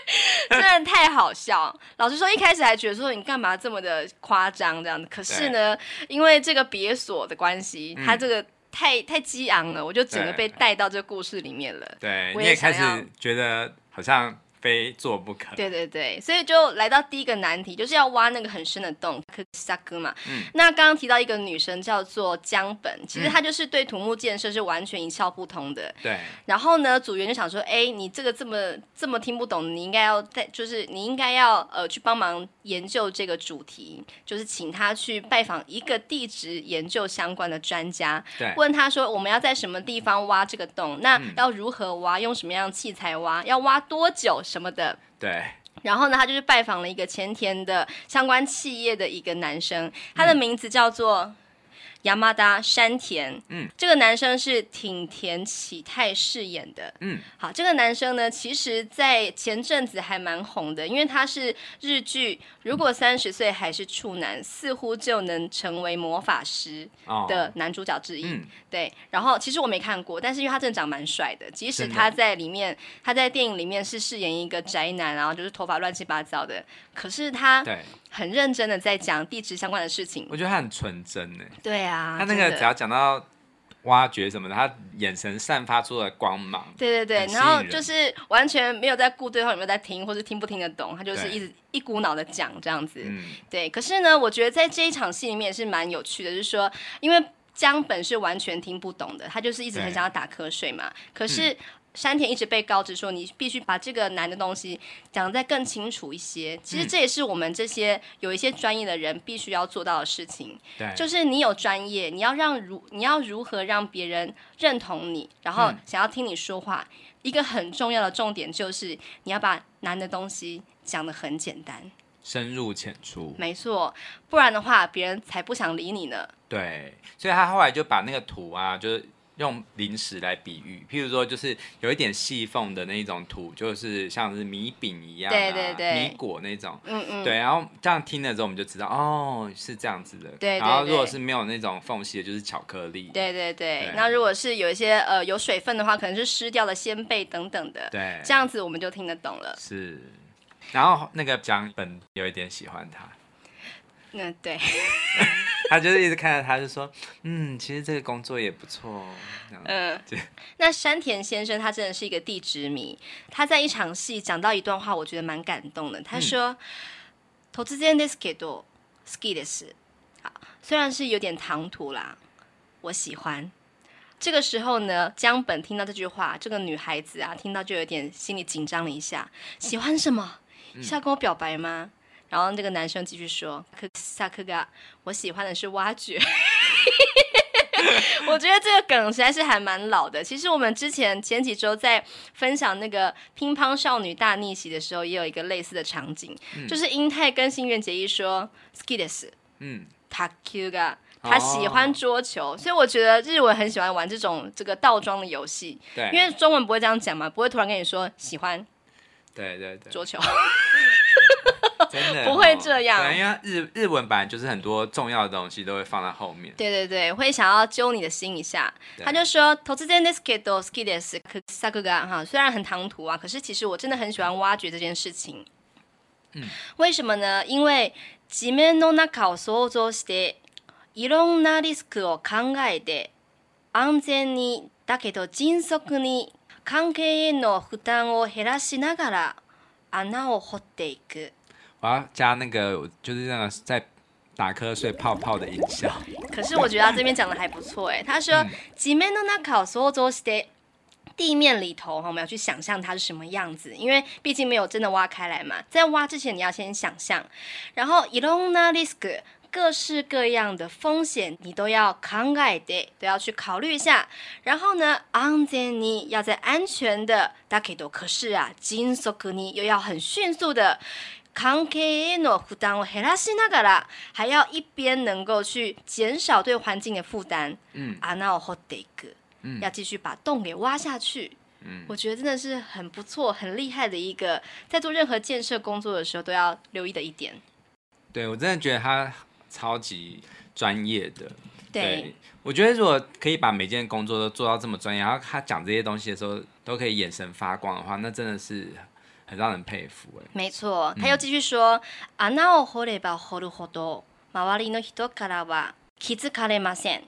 真的太好笑！老实说，一开始还觉得说你干嘛这么的夸张这样子，可是呢，因为这个别所的关系，他这个太太激昂了，我就整个被带到这个故事里面了。对，你也开始觉得好像。非做不可。对对对，所以就来到第一个难题，就是要挖那个很深的洞，可萨哥嘛。嗯。那刚刚提到一个女生叫做江本，其实她就是对土木建设是完全一窍不通的。对、嗯。然后呢，组员就想说，哎，你这个这么这么听不懂，你应该要在，就是你应该要呃去帮忙研究这个主题，就是请他去拜访一个地质研究相关的专家，对，问他说我们要在什么地方挖这个洞，那要如何挖，用什么样的器材挖，要挖多久？什么的，对。然后呢，他就是拜访了一个前田的相关企业的一个男生，他的名字叫做。山田山田，嗯，这个男生是挺田启泰饰演的，嗯，好，这个男生呢，其实，在前阵子还蛮红的，因为他是日剧《如果三十岁还是处男，似乎就能成为魔法师》的男主角之一，哦嗯、对。然后其实我没看过，但是因为他真的长蛮帅的，即使他在里面，他在电影里面是饰演一个宅男，然后就是头发乱七八糟的，可是他对。很认真的在讲地质相关的事情，我觉得他很纯真呢。对啊，他那个只要讲到挖掘什么的，他眼神散发出的光芒。对对对，然后就是完全没有在顾对方有没有在听，或是听不听得懂，他就是一直一股脑的讲这样子。嗯，对。可是呢，我觉得在这一场戏里面也是蛮有趣的，就是说，因为江本是完全听不懂的，他就是一直很想要打瞌睡嘛。可是。嗯山田一直被告知说，你必须把这个难的东西讲得再更清楚一些。其实这也是我们这些有一些专业的人必须要做到的事情。对，就是你有专业，你要让如你要如何让别人认同你，然后想要听你说话。嗯、一个很重要的重点就是你要把难的东西讲得很简单，深入浅出。没错，不然的话别人才不想理你呢。对，所以他后来就把那个图啊，就是。用零食来比喻，譬如说，就是有一点细缝的那种土，就是像是米饼一样、啊，对对对，米果那种，嗯嗯，对。然后这样听了之后，我们就知道，哦，是这样子的。对，对，对。然后如果是没有那种缝隙的，就是巧克力。对对对。对，那如果是有一些呃有水分的话，可能是湿掉的鲜贝等等的。对。这样子我们就听得懂了。是。然后那个江本有一点喜欢他。嗯，对。他就是一直看着他，就说：“嗯，其实这个工作也不错哦。”嗯，那山田先生他真的是一个地质迷。他在一场戏讲到一段话，我觉得蛮感动的。他说：“突然ですけど好きです。”好，虽然是有点唐突啦，我喜欢。这个时候呢，江本听到这句话，这个女孩子啊，听到就有点心里紧张了一下。喜欢什么？是要跟我表白吗？ 然后那个男生继续说：“可萨克嘎，我喜欢的是挖掘。”我觉得这个梗实在是还蛮老的。其实我们之前前几周在分享那个乒乓少女大逆袭的时候，也有一个类似的场景，嗯、就是英泰跟新垣结衣说 skids 嗯，塔 Q 嘎。他喜欢桌球，哦、所以我觉得日文很喜欢玩这种这个倒装的游戏。对，因为中文不会这样讲嘛，不会突然跟你说喜欢。对对对，桌球。真的、哦、不会这样，对，因为日日文版就是很多重要的东西都会放在后面。对对对，会想要揪你的心一下。对他就说：“突然ですけど好きです。さくが哈，虽然很唐突啊，可是其实我真的很喜欢挖掘这件事情。嗯，为什么呢？因为地面の中を想像して。いろんなリスクを考えて安全にだけど迅速に関系への负担を减らしながら穴を掘っていく。 我要加那个，就是那个在打瞌睡泡泡的音效。可是我觉得他这边讲的还不错哎，他说地面の中を想像して地面里头哈，我们要去想象它是什么样子，因为毕竟没有真的挖开来嘛，在挖之前你要先想象，然后いろんなリスク。各式各样的风险，你都要考えて，都要去考虑一下。然后呢，安全に要在安全的，だけど可是啊，迅速に又要很迅速的， 関系への负担を减らしながら，还要一边能够去减少对环境的负担。嗯，穴を掘っていく，嗯，要继续把洞给挖下去。嗯，我觉得真的是很不错、很厉害的一个，在做任何建设工作的时候都要留意的一点。对，我真的觉得他。超级专业的，对，对，我觉得如果可以把每件工作都做到这么专业，然后他讲这些东西的时候都可以眼神发光的话，那真的是 很让人佩服哎。没错，他又继续说：“穴を掘れば掘るほど周りの人からは気づかれません。”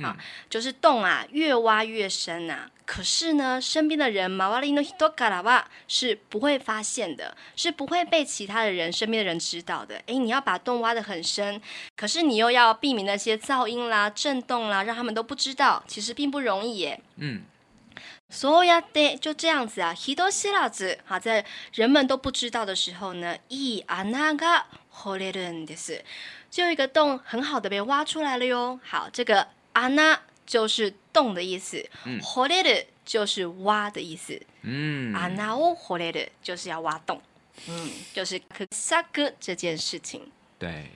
好，嗯、就是洞啊，越挖越深啊。可是呢，身边的人，周りの人からは是不会发现的，是不会被其他的人、身边的人知道的。诶，你要把洞挖得很深，可是你又要避免那些噪音啦、震动啦，让他们都不知道，其实并不容易耶。嗯， そうやって就这样子啊，人知らず，好，在人们都不知道的时候呢，いい穴が掘れるんです，就有一个洞很好的被挖出来了哟。好，这个。穴就是洞的意思，掘れる就是挖的意思，嗯，穴を掘れる就是要挖洞，嗯，就是掘削这件事情，对，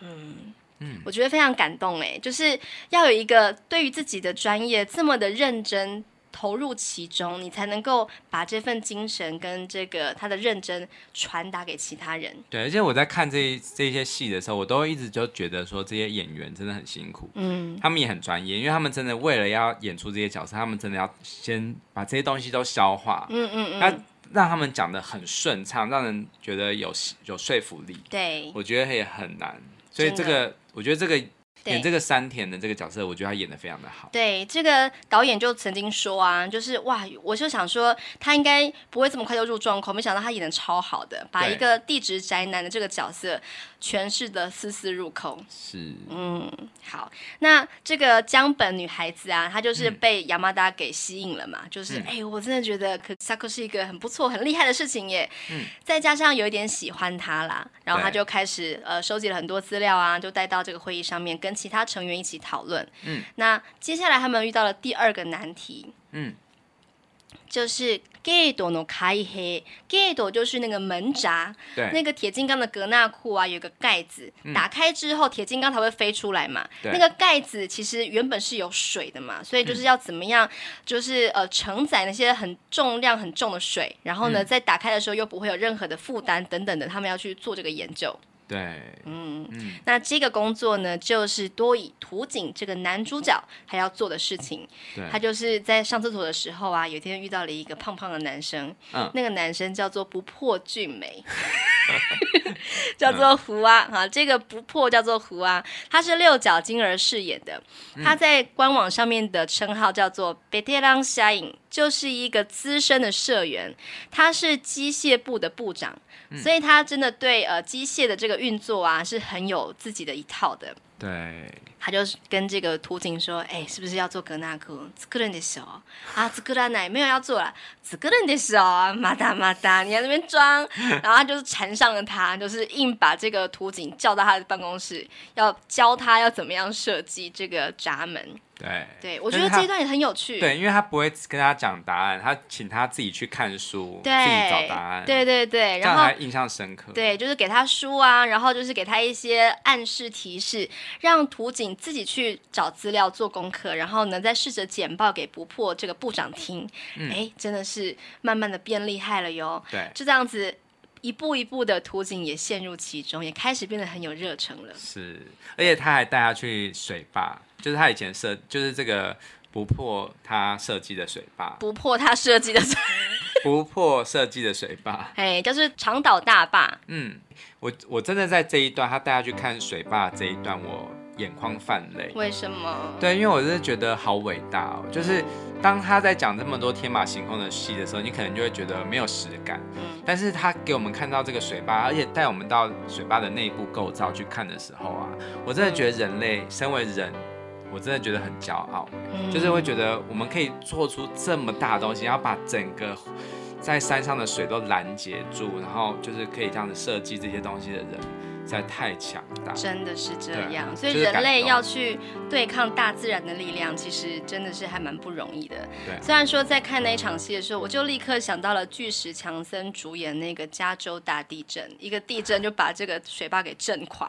嗯嗯，我觉得非常感动哎，就是要有一个对于自己的专业这么的认真。 投入其中，你才能够把这份精神跟这个他的认真传达给其他人。对，而且我在看这这些戏的时候，我都一直就觉得说这些演员真的很辛苦，嗯，他们也很专业，因为他们真的为了要演出这些角色，他们真的要先把这些东西都消化，嗯嗯嗯，那让他们讲的很顺畅，让人觉得有有说服力。对，我觉得也很难，所以这个我觉得这个。演这个山田的这个角色，我觉得他演的非常的好。对，这个导演就曾经说啊，就是哇，我就想说他应该不会这么快就入状况，没想到他演的超好的，把一个地质宅男的这个角色诠释的丝丝入扣。是，嗯，好，那这个江本女孩子啊，她就是被亚麻达给吸引了嘛，嗯、就是哎、欸，我真的觉得可萨克是一个很不错、很厉害的事情耶。嗯，再加上有一点喜欢他啦，然后他就开始呃收集了很多资料啊，就带到这个会议上面跟。其他成员一起讨论。嗯，那接下来他们遇到了第二个难题。嗯，就是ゲートの开闭。ゲート就是那个门闸，对，那个铁金刚的格纳库啊，有个盖子，嗯、打开之后铁金刚才会飞出来嘛。对那个盖子其实原本是有水的嘛，所以就是要怎么样，就是呃承载那些很重量很重的水，然后呢，在打开的时候又不会有任何的负担等等的，他们要去做这个研究。 对，嗯嗯，那这个工作呢，就是多以图景这个男主角他要做的事情。对，他就是在上厕所的时候啊，有一天遇到了一个胖胖的男生，嗯，那个男生叫做不破俊美。叫做胡啊，哈，这个不破叫做胡啊，他是六角晶儿饰演的，他在官网上面的称号叫做ベテラン社员，就是一个资深的社员，他是机械部的部长，所以他真的对呃机械的这个运作啊是很有自己的一套的。 对，他就跟这个土井说：“哎，是不是要做格纳库？作るんでしょ？啊，作らない，没有要做了，作るんでしょ？马达马达，你在那边装。”然后他就是缠上了他，就是硬把这个土井叫到他的办公室，要教他要怎么样设计这个闸门。 对，对我觉得这一段也很有趣。对，因为他不会跟他讲答案，他请他自己去看书，对自己找答案。对对对，然后他印象深刻。对，就是给他书啊，然后就是给他一些暗示提示，让图景自己去找资料做功课，然后呢再试着简报给不破这个部长听。哎、嗯，真的是慢慢的变厉害了哟。对，就这样子一步一步的，图景也陷入其中，也开始变得很有热忱了。是，而且他还带他去水坝。就是他以前设，就是这个不破他设计的水坝，不破他设计的水，不破设计的水坝，哎，就是长岛大坝。嗯，我我真的在这一段，他带他去看水坝这一段，我眼眶泛泪。为什么？对，因为我真的觉得好伟大哦。就是当他在讲这么多天马行空的戏的时候，你可能就会觉得没有实感。嗯，但是他给我们看到这个水坝，而且带我们到水坝的内部构造去看的时候啊，我真的觉得人类身为人。我真的觉得很骄傲，嗯，就是会觉得我们可以做出这么大的东西，然后把整个在山上的水都拦截住，然后就是可以这样子设计这些东西的人。实在太强大，真的是这样。所以人类要去对抗大自然的力量，其实真的是还蛮不容易的。对，虽然说在看那一场戏的时候，我就立刻想到了巨石强森主演那个加州大地震，一个地震就把这个水坝给震垮。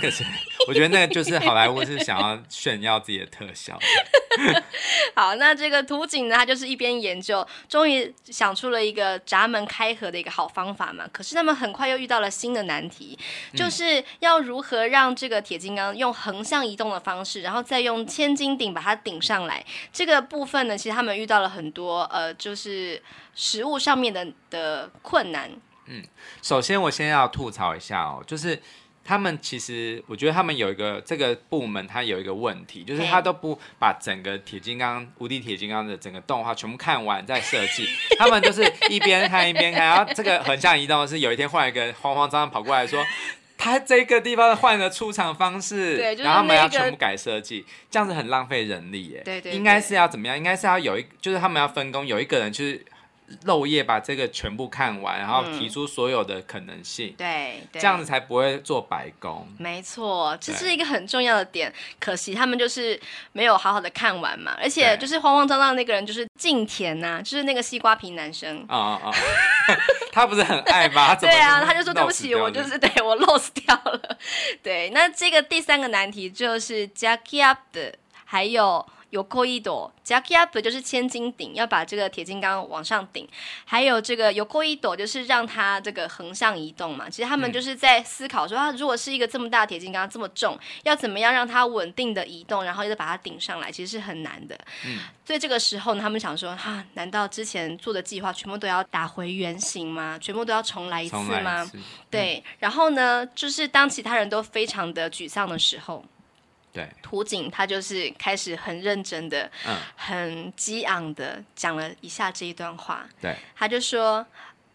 可 是我觉得那个就是好莱坞是想要炫耀自己的特效。好，那这个图景呢，他就是一边研究，终于想出了一个闸门开合的一个好方法嘛。可是他们很快又遇到了新的难题，就。就是要如何让这个铁金刚用横向移动的方式，然后再用千斤顶把它顶上来。这个部分呢，其实他们遇到了很多呃，就是食物上面的的困难。嗯，首先我先要吐槽一下哦，就是他们其实我觉得他们有一个这个部门，它有一个问题，就是他都不把整个铁金刚无敌铁金刚的整个动画全部看完再设计，他们就是一边看一边看，然后这个横向移动是有一天换一个慌慌张张跑过来说。他这个地方换了出场方式，对，就是，然后他们要全部改设计，这样子很浪费人力耶。对对，对，应该是要怎么样？应该是要有一，就是他们要分工，有一个人就是。漏夜把这个全部看完，然后提出所有的可能性，嗯、对，对，这样子才不会做白工。没错，这是一个很重要的点。可惜他们就是没有好好的看完嘛，而且就是慌慌张张的那个人就是近田呐、啊，就是那个西瓜皮男生。啊啊啊！他不是很爱吗？对啊，他就说对不起，我就是对我 lost 掉了。对，那这个第三个难题就是 Jackie Up 的，还有。有扣一朵，Jackie up 就是千斤顶，要把这个铁金刚往上顶。还有这个有扣一朵，就是让它这个横向移动嘛。其实他们就是在思考说，它如果是一个这么大的铁金刚这么重，要怎么样让它稳定的移动，然后又把它顶上来，其实是很难的。嗯。所以这个时候呢，他们想说，哈、啊，难道之前做的计划全部都要打回原形吗？全部都要重来一次吗？次对。嗯、然后呢，就是当其他人都非常的沮丧的时候。对，土井他就是开始很认真的、嗯、很激昂的讲了一下这一段话。对，他就说：“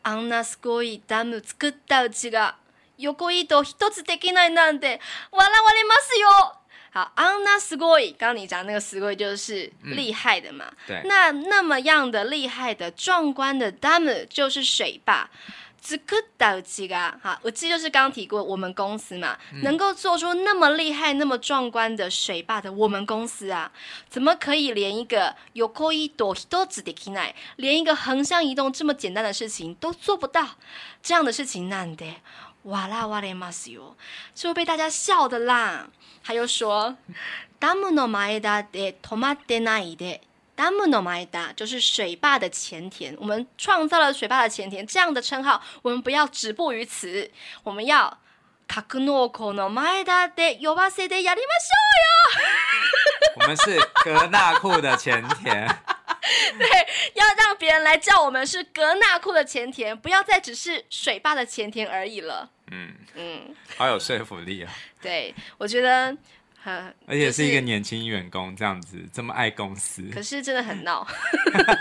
あんなすごいダム作ったうちが横移动一つできないなんて笑われますよ。”好，あんなすごい，刚刚你讲那个すごい就是厉害的嘛。嗯、对，那那么样的厉害的壮观的ダム就是水坝。 这个导机啊，好，我记得就是刚刚提过我们公司嘛，嗯、能够做出那么厉害、那么壮观的水坝的我们公司啊，怎么可以连一个横移动一つできない，连一个横向移动这么简单的事情都做不到？这样的事情难的，哇啦哇嘞嘛西哟，就会被大家笑的啦。他又说，ダムの前だで止まってないで。 ダムの前だ就是水坝的前田，我们创造了水坝的前田这样的称号，我们不要止步于此，我们要格纳库の前だで呼ばせてやりましょうよ。我们是格纳库的前田。 对，要让别人来叫我们是格纳库的钱田，不要再只是水坝的钱田而已了。嗯嗯，好有说服力啊！对，我觉得 很，而且是一个年轻员工这样子，这么爱公司，可是真的很闹。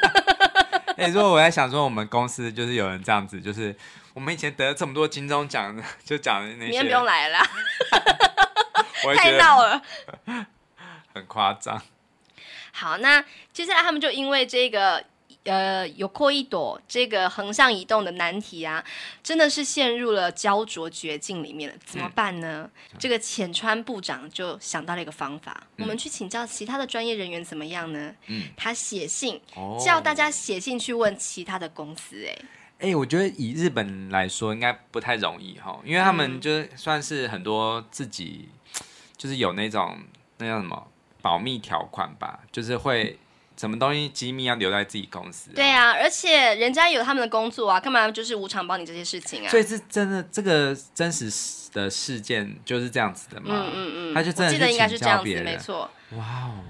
哎、欸，如果我在想说，我们公司就是有人这样子，就是我们以前得了这么多金钟奖，就讲的那些，明天不用来了，太闹了，很夸张。好，那接下来他们就因为这个呃有扩一朵这个横向移动的难题啊，真的是陷入了焦灼绝境里面了，怎么办呢？嗯、这个浅川部长就想到了一个方法，嗯、我们去请教其他的专业人员怎么样呢？嗯，他写信、哦、叫大家写信去问其他的公司、欸，哎，哎，我觉得以日本来说应该不太容易哈，因为他们就算是很多自己就是有那种那叫什么。保密条款吧，就是会什么东西机密要留在自己公司、啊。对啊，而且人家有他们的工作啊，干嘛就是无偿帮你这些事情啊？所以是真的，这个真实的事件就是这样子的嘛？嗯嗯嗯，他就真的记得应该是这样子，没错。哇哦。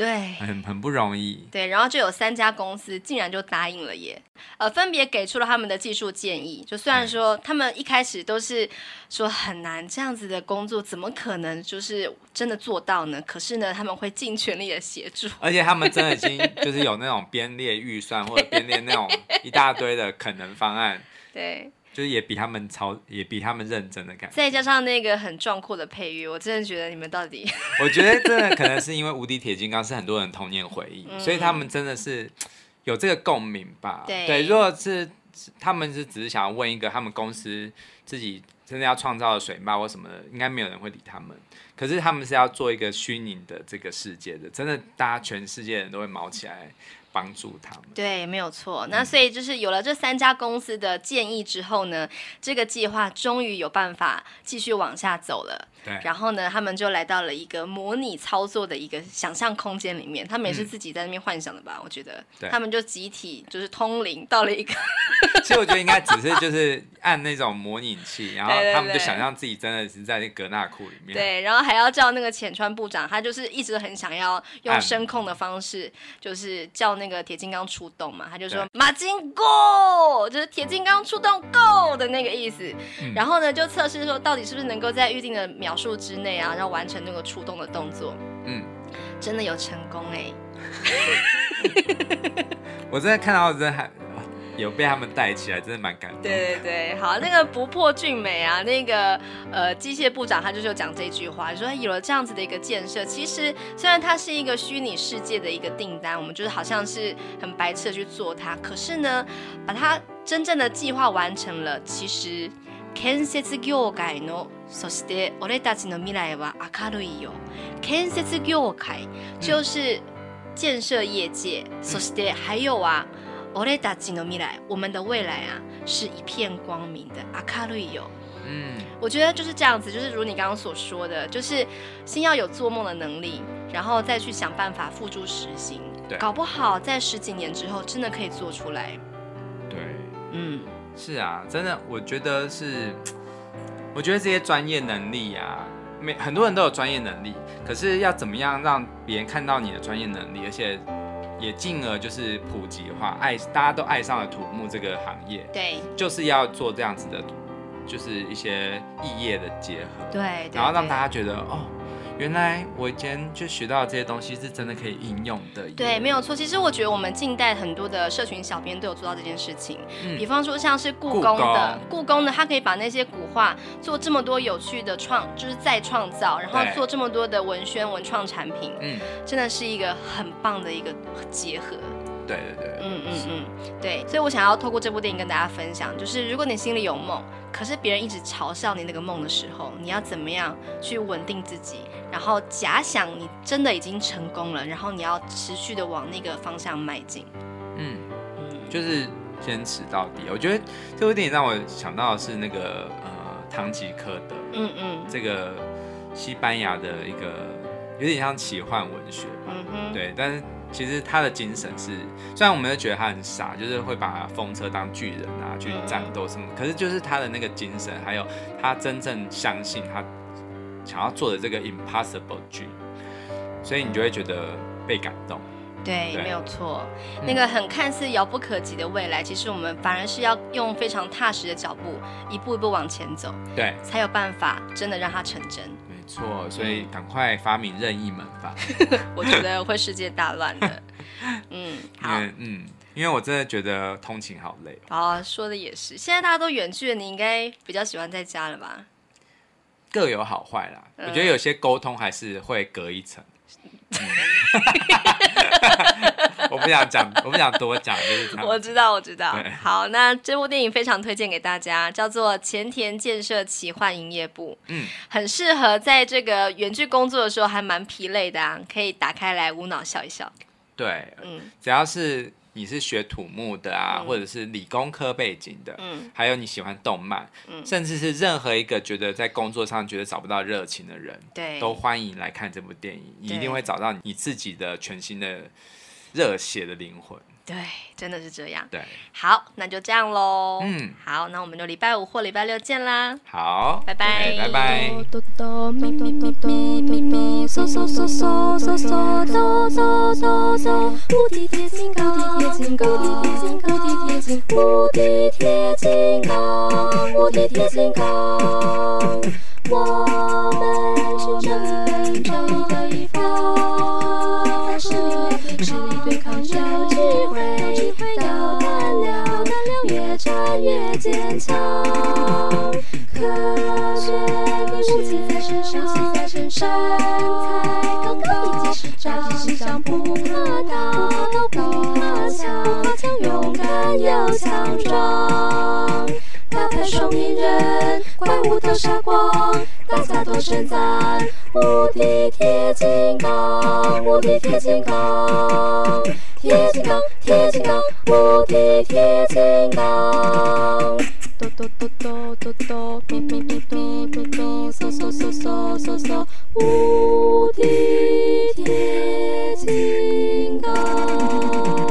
对，很很不容易。对，然后就有三家公司竟然就答应了耶，呃，分别给出了他们的技术建议。就虽然说他们一开始都是说很难这样子的工作，怎么可能就是真的做到呢？可是呢，他们会尽全力的协助。而且他们真的已经就是有那种编列预算或者编列那种一大堆的可能方案。对。就是也比他们超，也比他们认真的感觉。再加上那个很壮阔的配乐，我真的觉得你们到底 我觉得真的可能是因为《无敌铁金刚》是很多人童年回忆，嗯、所以他们真的是有这个共鸣吧？对，对，如果是他们是只是想要问一个他们公司自己真的要创造的水漫或什么的，应该没有人会理他们。可是他们是要做一个虚拟的这个世界的，真的大家全世界人都会毛起来。帮助他们，对，没有错。那所以就是有了这三家公司的建议之后呢，这个计划终于有办法继续往下走了。对，然后呢，他们就来到了一个模拟操作的一个想象空间里面。他们也是自己在那边幻想的吧？嗯、我觉得，他们就集体就是通灵到了一个。其实我觉得应该只是就是按那种模拟器，然后他们就想象自己真的是在那格纳库里面。对，然后还要叫那个浅川部长，他就是一直很想要用声控的方式，就是叫那个铁金刚出动嘛。他就说“马金 Go”，就是铁金刚出动 Go 的那个意思。嗯、然后呢，就测试说到底是不是能够在预定的秒数之内啊，然后完成那个出动的动作。嗯，真的有成功哎、欸！我真的看到真的还。有被他们带起来，真的蛮感动。对对对，好，那个不破俊美啊，那个呃机械部长他就是讲这句话，说有了这样子的一个建设，其实虽然它是一个虚拟世界的一个订单，我们就是好像是很白痴的去做它，可是呢，把它真正的计划完成了，其实建设业界のそして俺たちの未来は明るいよ。建设业界就是建设业界，そして还有啊。 俺たちの未来，我们的未来啊，是一片光明的。明るいよ。嗯，我觉得就是这样子，就是如你刚刚所说的，就是先要有做梦的能力，然后再去想办法付诸实行。对，搞不好在十几年之后，真的可以做出来。对，嗯，是啊，真的，我觉得是，我觉得这些专业能力啊，每很多人都有专业能力，可是要怎么样让别人看到你的专业能力，而且。 也进而就是普及化，爱大家都爱上了土木这个行业，对，就是要做这样子的，就是一些异业的结合，对，对，然后让大家觉得哦。原来我以前就学到的这些东西是真的可以应用的。对，没有错。其实我觉得我们近代很多的社群小编都有做到这件事情。嗯，比方说像是故宫的，故宫的，他可以把那些古画做这么多有趣的创，就是再创造，然后做这么多的文宣文创产品。嗯，真的是一个很棒的一个结合。对对对，嗯嗯嗯，对，所以我想要透过这部电影跟大家分享，就是如果你心里有梦，可是别人一直嘲笑你那个梦的时候，你要怎么样去稳定自己，然后假想你真的已经成功了，然后你要持续的往那个方向迈进。嗯嗯，就是坚持到底。我觉得这部电影让我想到的是那个呃，唐吉诃德，嗯嗯，这个西班牙的一个有点像奇幻文学，嗯哼，对，但是。其实他的精神是，虽然我们都觉得他很傻，就是会把风车当巨人啊去战斗什么，可是就是他的那个精神，还有他真正相信他想要做的这个 impossible dream，所以你就会觉得被感动。对，对没有错。那个很看似遥不可及的未来，其实我们反而是要用非常踏实的脚步，一步一步往前走，对，才有办法真的让它成真。没错，所以赶快发明任意门吧。我觉得会世界大乱的。嗯，好，嗯，因为我真的觉得通勤好累。哦，说的也是。现在大家都远距了，你应该比较喜欢在家了吧？各有好坏啦，嗯、我觉得有些沟通还是会隔一层。嗯、我不想讲，我不想多讲，就是我知道，我知道。好，那这部电影非常推荐给大家，叫做《前田建设奇幻营业部》。嗯，很适合在这个远距工作的时候，还蛮疲累的啊，可以打开来无脑笑一笑。对，嗯，只要是。你是学土木的啊，嗯、或者是理工科背景的，嗯，还有你喜欢动漫，嗯，甚至是任何一个觉得在工作上觉得找不到热情的人，对，都欢迎来看这部电影，你一定会找到你自己的全新的热血的灵魂。对，真的是这样。对，好，那就这样喽。嗯，好，那我们就礼拜五或礼拜六见啦。好，拜拜，拜拜。实力对抗有机会，到胆量越战越坚强。科学的武器在身上，在身上，身材高高，战绩十项不怕高，不怕强，勇敢又强壮。神兽鸣人怪物都杀光大家都称赞无敌铁金刚无敌铁金刚铁金刚铁金刚无敌铁金刚哆哆哆哆哆哆哔哔哔哔哆嗦嗦嗦嗦嗦无敌铁金刚。